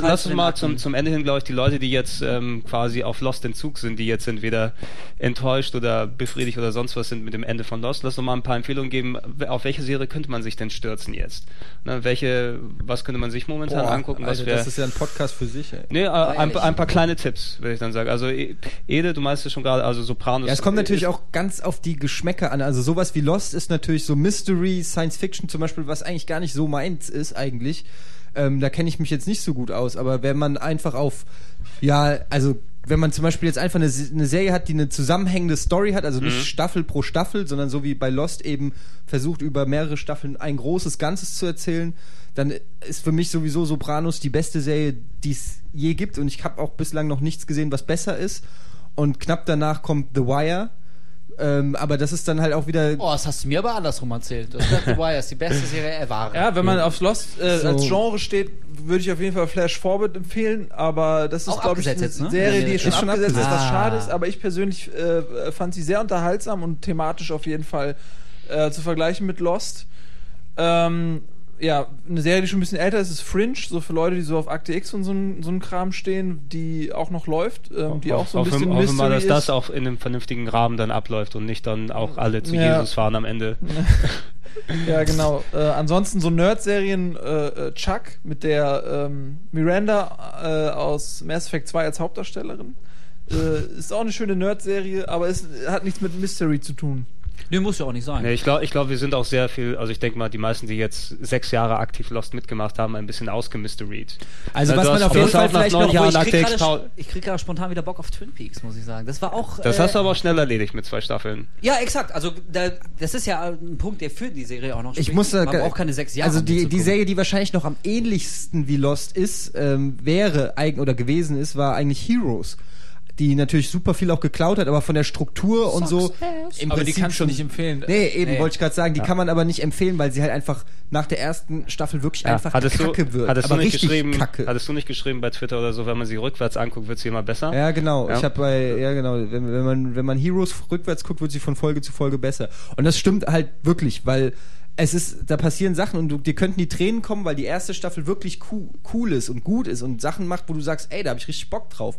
lass, uns mal zum, zum Ende hin, glaube ich, die Leute, die jetzt ähm, quasi auf Lost Entzug sind, die jetzt entweder enttäuscht oder befriedigt oder sonst was sind mit dem Ende von Lost, lass doch mal ein paar Empfehlungen geben, auf welche Serie könnte man sich denn stürzen jetzt? Ne, welche, was könnte man sich momentan Boah, angucken, was Alter, wäre... das ist ja ein Podcast für sich, ey. Nee, äh, ein, ein paar kleine Tipps, würde ich dann sagen. Also E- Ede, du meinst es schon gerade, also Sopranos. Ja, es kommt natürlich ist- auch ganz auf die Geschmäcker an. Also sowas wie Lost ist natürlich so Mystery, Science Fiction zum Beispiel, was eigentlich gar nicht so meins ist eigentlich. Ähm, da kenne ich mich jetzt nicht so gut aus. Aber wenn man einfach auf, ja, also wenn man zum Beispiel jetzt einfach eine, eine Serie hat, die eine zusammenhängende Story hat, also nicht Staffel pro Staffel, sondern so wie bei Lost eben versucht, über mehrere Staffeln ein großes Ganzes zu erzählen, dann ist für mich sowieso Sopranos die beste Serie, die es je gibt. Und ich habe auch bislang noch nichts gesehen, was besser ist. Und knapp danach kommt The Wire. Ähm, aber das ist dann halt auch wieder. Oh, das hast du mir aber andersrum erzählt. Das ist The Wire ist die beste Serie ever. Ja, wenn man aufs Lost äh, So. als Genre steht, würde ich auf jeden Fall Flash Forward empfehlen, aber das ist, glaube ich, eine jetzt, ne? Serie, Ja, die nee, schon schon abgesetzt ist, was schade Ah. ist, aber ich persönlich äh, fand sie sehr unterhaltsam und thematisch auf jeden Fall äh, zu vergleichen mit Lost. Ähm, ja, eine Serie, die schon ein bisschen älter ist, ist Fringe, so für Leute, die so auf Akte X und so, ein- so einem Kram stehen, die auch noch läuft, ähm, die auch so ein bisschen hoffen mal, dass Mystery das ist. auch in einem vernünftigen Rahmen dann abläuft und nicht dann auch alle zu Ja. Jesus fahren am Ende. Ja, genau. Äh, ansonsten so Nerd-Serien äh, äh, Chuck mit der ähm, Miranda äh, aus Mass Effect 2 als Hauptdarstellerin. Äh, ist auch eine schöne Nerd-Serie, aber es hat nichts mit Mystery zu tun. Nee, muss ja auch nicht sein. Nee, ich glaube, ich glaub, wir sind auch sehr viel, also ich denke mal, die meisten, die jetzt sechs Jahre aktiv Lost mitgemacht haben, ein bisschen ausgemysteried. Also Na, was man auf jeden Fall auch nach vielleicht neun noch- Jahren ich Akte krieg X gerade ich krieg spontan wieder Bock auf Twin Peaks, muss ich sagen. Das war auch. Das äh, hast du aber auch schnell erledigt mit zwei Staffeln. Ja, exakt. Also da, das ist ja ein Punkt, der für die Serie auch noch Ich spricht. muss da, Man braucht keine sechs Jahre. Also die, die. Serie, die wahrscheinlich noch am ähnlichsten wie Lost ist, ähm, wäre eigen oder gewesen ist, war eigentlich Heroes. Die natürlich super viel auch geklaut hat, aber von der Struktur und so im Aber die Prinzip kannst du nicht empfehlen. Nee, eben Nee. wollte ich gerade sagen, die kann man aber nicht empfehlen, weil sie halt einfach nach der ersten Staffel wirklich Ja, einfach hattest kacke du, wird. Hattest aber du nicht geschrieben, kacke. hattest du nicht geschrieben bei Twitter oder so, wenn man sie rückwärts anguckt, wird sie immer besser? Ja, genau. Ja. Ich habe bei, ja genau, wenn, wenn man wenn man Heroes rückwärts guckt, wird sie von Folge zu Folge besser. Und das stimmt halt wirklich, weil es ist, da passieren Sachen und du, dir könnten die Tränen kommen, weil die erste Staffel wirklich cool, cool ist und gut ist und Sachen macht, wo du sagst, ey, da habe ich richtig Bock drauf.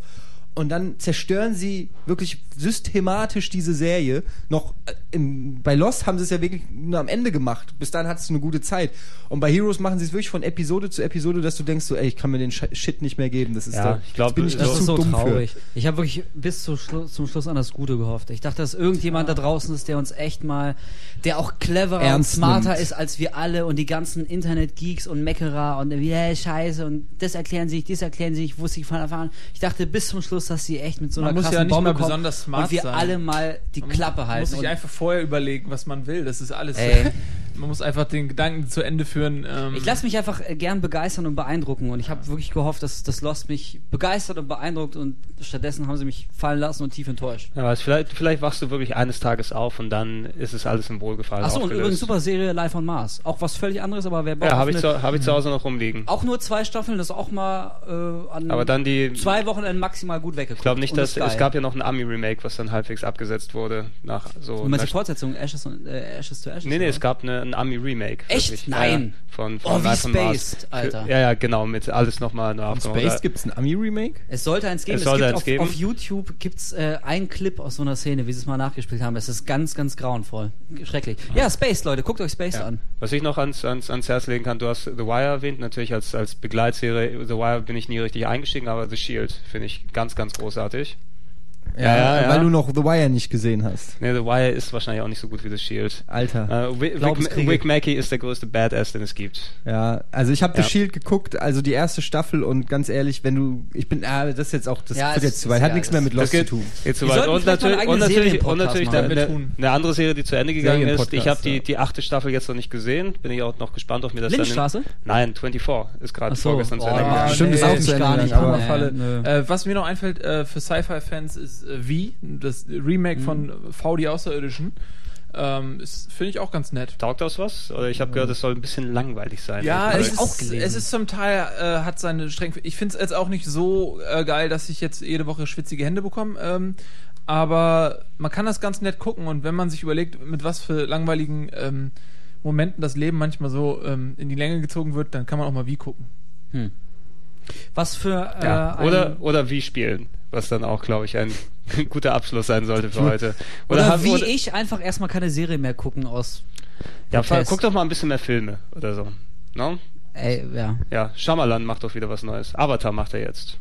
Und dann zerstören sie wirklich systematisch diese Serie. Noch äh, im, bei Lost haben sie es ja wirklich nur am Ende gemacht. Bis dahin hattest du eine gute Zeit. Und bei Heroes machen sie es wirklich von Episode zu Episode, dass du denkst, so, ey, ich kann mir den Shit nicht mehr geben. Das ist Ja, da, ich glaub, bin ich das Das ist so dumm traurig. für. Ich habe wirklich bis zu Schlu zum Schluss an das Gute gehofft. Ich dachte, dass irgendjemand da draußen ist, der uns echt mal, der auch cleverer Ernst und smarter nimmt. ist als wir alle und die ganzen Internet-Geeks und Meckerer und wie yeah, Scheiße und das erklären sich, das erklären sich, wusste ich von an. Ich dachte bis zum Schluss, dass sie echt mit so Man einer muss krassen ja nicht Bombe mal kommen besonders smart und wir sein. alle mal die Klappe halten. muss sich einfach vorher überlegen, was man will. Das ist alles. Ey. Man muss einfach den Gedanken zu Ende führen. Ähm, Ich lasse mich einfach äh, gern begeistern und beeindrucken und ich habe wirklich gehofft, dass das Lost mich begeistert und beeindruckt und stattdessen haben sie mich fallen lassen und tief enttäuscht. Ja, aber vielleicht, vielleicht wachst du wirklich eines Tages auf und dann ist es alles im Wohlgefallen Achso, und übrigens super Serie Live on Mars. Auch was völlig anderes, aber wer Bock Ja, habe ich, zu, hab ich zu Hause noch rumliegen. Auch nur zwei Staffeln, das ist auch mal äh, an Aber dann die. zwei Wochenenden maximal gut weggekommen. Ich glaube nicht, dass es gab ja noch ein Ami-Remake, was dann halbwegs abgesetzt wurde nach so. Du meinst die einer- Fortsetzung Ashes, und, äh, Ashes to Ashes? Nee, nee, oder? es gab eine, ein Ami-Remake. Echt? wirklich. Nein. Ja, ja. von, von Oh, wie on Mars. Spaced, Alter. Ja, ja, genau, mit alles nochmal neu aufgenommen. Space gibt's ein Ami-Remake? Es sollte eins geben. Es Es, sollte gibt eins auf, geben. auf YouTube gibt's äh, einen Clip aus so einer Szene, wie sie es mal nachgespielt haben. Es ist ganz, ganz grauenvoll. Schrecklich. Ja, Space, Leute, guckt euch Space Ja. an. Was ich noch ans, ans, ans Herz legen kann, du hast The Wire erwähnt, natürlich als, als Begleitserie. The Wire bin ich nie richtig eingestiegen, aber The Shield finde ich ganz, ganz großartig. Ja, ja, ja. weil du noch The Wire nicht gesehen hast. Nee, The Wire ist wahrscheinlich auch nicht so gut wie The Shield. Alter. Äh. Wick Mackey ist der größte Badass, den es gibt. Ja, also ich habe Ja. The Shield geguckt, also die erste Staffel und ganz ehrlich, wenn du, ich bin, ah, das ist jetzt auch, das Ja, wird es jetzt zu ist weit, hat ja- nichts mehr mit Lost geht, zu tun. geht zu weit. Und einen und natürlich, und natürlich machen. eine, eine andere Serie, die zu Ende gegangen ist. Ich habe die, ja. die achte Staffel jetzt noch nicht gesehen. Bin ich auch noch gespannt, ob mir das Lindenstraße? dann... In, nein, 24 ist gerade so. vorgestern zu Oh, Ende gegangen. Stimmt, ist auch zu Ende gar nicht, gegangen. Äh, was mir noch einfällt äh, für Sci-Fi-Fans ist Wie, das Remake von V die Außerirdischen. Ähm, ist- Finde ich auch ganz nett. Taugt das was? Oder ich habe gehört, es soll ein bisschen langweilig sein. Ja, es ist, auch gelesen. es ist zum Teil, äh, hat seine Stränge. Ich finde es jetzt auch nicht so äh, geil, dass ich jetzt jede Woche schwitzige Hände bekomme. Ähm, aber man kann das ganz nett gucken und wenn man sich überlegt, mit was für langweiligen ähm, Momenten das Leben manchmal so ähm, in die Länge gezogen wird, dann kann man auch mal wie gucken. Hm. Was für äh, Ja, ein, oder, oder wie spielen, was dann auch, glaube ich, ein guter Abschluss sein sollte für heute. oder, hab- wie oder- ich einfach erstmal keine Serie mehr gucken aus. Ja, Protest. guck doch mal ein bisschen mehr Filme oder so. No? Ey, ja. Ja, Shyamalan macht doch wieder was Neues. Avatar macht er jetzt.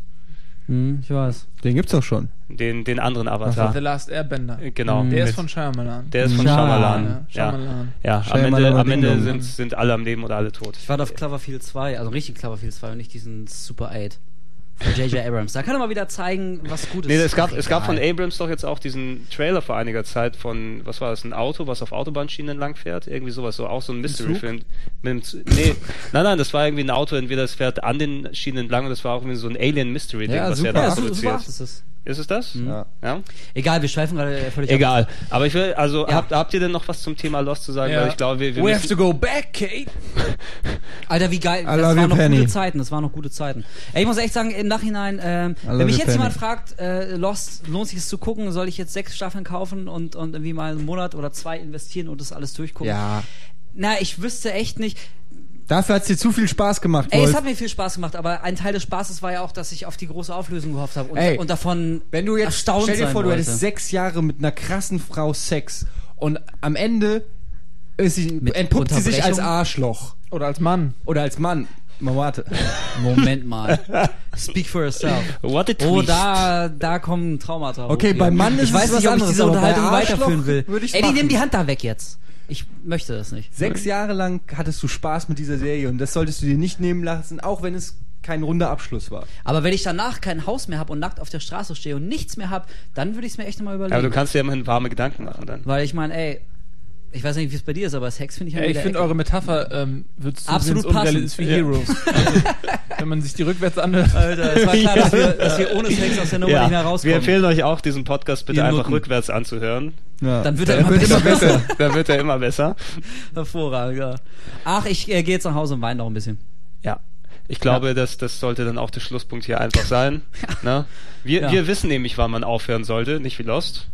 Hm, ich weiß. Den gibt's doch schon. Den, den anderen Avatar. The Last Airbender. Genau. Mhm. Der ist von Shyamalan. der ist von Shyamalan. Shyamalan. Ja, Ja, Shyamalan. ja am Ende, am Ende sind, sind alle am Leben oder alle tot. Ich warte auf Cloverfield 2, also richtig Cloverfield 2 und nicht diesen Super 8 von J.J. Abrams. Da kann er mal wieder zeigen, was gut ist. Nee, es gab, es gab von. Abrams doch jetzt auch diesen Trailer vor einiger Zeit von, was war das, ein Auto, was auf Autobahnschienen lang fährt? Irgendwie sowas, so auch so ein Mystery-Film. Nee, nein, nein, das war irgendwie ein Auto, entweder es fährt an den Schienen entlang und das war auch irgendwie so ein Alien-Mystery-Ding, Ja, was super. er da Ja, so, so Ist es das? Ja. Ja? Egal, wir schweifen gerade völlig ab. Egal. Aber ich will, also Ja. habt, habt ihr denn noch was zum Thema Lost zu sagen? Ja. Weil ich glaube, wir, wir We have to go back, Kate. Alter, wie geil. I Das waren noch Penny. gute Zeiten. Das waren noch gute Zeiten. Ey, ich muss echt sagen, im Nachhinein, ähm, wenn mich jetzt Penny. jemand fragt, äh, Lost, lohnt sich es zu gucken, soll ich jetzt sechs Staffeln kaufen und, und irgendwie mal einen Monat oder zwei investieren und das alles durchgucken? Ja. Na, ich wüsste echt nicht. Dafür hat's dir zu viel Spaß gemacht, Ey, Wolf. es hat mir viel Spaß gemacht, aber ein Teil des Spaßes war ja auch, dass ich auf die große Auflösung gehofft habe und, Ey, und davon Wenn du jetzt, erstaunt stell dir vor, du hättest sechs Jahre mit einer krassen Frau Sex und am Ende ist sie, Mit entpuppt sie sich als? Arschloch. Oder als Mann. Oder als Mann. Mal warte. Moment mal. Speak for yourself. What a twist. Oh, da, da kommen Traumata. Okay, hoch. beim Mann ist ich es weiß was nicht, ob ich anderes, diese aber bei Unterhaltung weiterführen will. Ey, die nimm die Hand da weg jetzt. Ich möchte das nicht. Sechs Jahre lang hattest du Spaß mit dieser Serie und das solltest du dir nicht nehmen lassen, auch wenn es kein runder Abschluss war. Aber wenn ich danach kein Haus mehr habe und nackt auf der Straße stehe und nichts mehr habe, dann würde ich es mir echt nochmal überlegen. Aber du kannst dir immerhin warme Gedanken machen dann. Weil ich meine, ey, Ich weiß nicht, wie es bei dir ist, aber Sex finde ich Ja, immer ich finde ecke. eure Metapher ähm, wird Absolut zusehends unrealistisch wie passend. Heroes. Also, wenn man sich die rückwärts anhört. Alter, es war klar, dass wir, dass wir ohne Sex aus der Nummer nicht mehr wir rauskommen. empfehlen euch auch, diesen Podcast bitte Ihr einfach Nutten. rückwärts anzuhören. Ja. Dann wird er Dann immer wird besser. immer besser. da wird er immer besser. Hervorragend, ja. Ach, ich äh, gehe jetzt nach Hause und weine noch ein bisschen. Ja. Ich glaube, dass das sollte dann auch der Schlusspunkt hier einfach sein. Ne? Wir, Ja. wir wissen nämlich, wann man aufhören sollte, nicht wie Lost.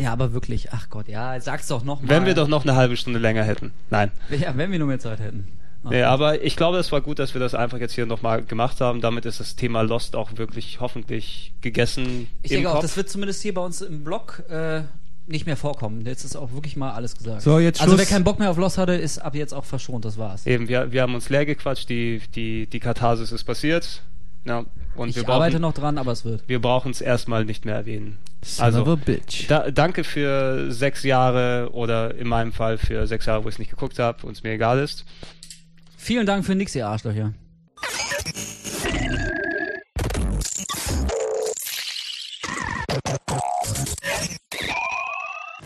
Ja, aber wirklich, ach Gott, ja, sag's doch noch mal. Wenn wir doch noch eine halbe Stunde länger hätten. Nein. Ja, wenn wir nur mehr Zeit hätten. Ach, Nee, aber ich glaube, es war gut, dass wir das einfach jetzt hier nochmal gemacht haben. Damit ist das Thema Lost auch wirklich hoffentlich gegessen. ich denke auch, Kopf. das wird zumindest hier bei uns im Blog äh, nicht mehr vorkommen. Jetzt ist auch wirklich mal alles gesagt. So, jetzt also wer Schluss. keinen Bock mehr auf Lost hatte, ist ab jetzt auch verschont, das war's. Eben, wir, wir haben uns leer gequatscht, die, die, die Katharsis ist passiert. Ja, und ich wir brauchen, arbeite noch dran, aber es wird. Wir brauchen es erstmal nicht mehr erwähnen. Son also, bitch. Da, danke für sechs Jahre oder in meinem Fall für sechs Jahre, wo ich es nicht geguckt habe und es mir egal ist. Vielen Dank für nix, ihr Arschlöcher.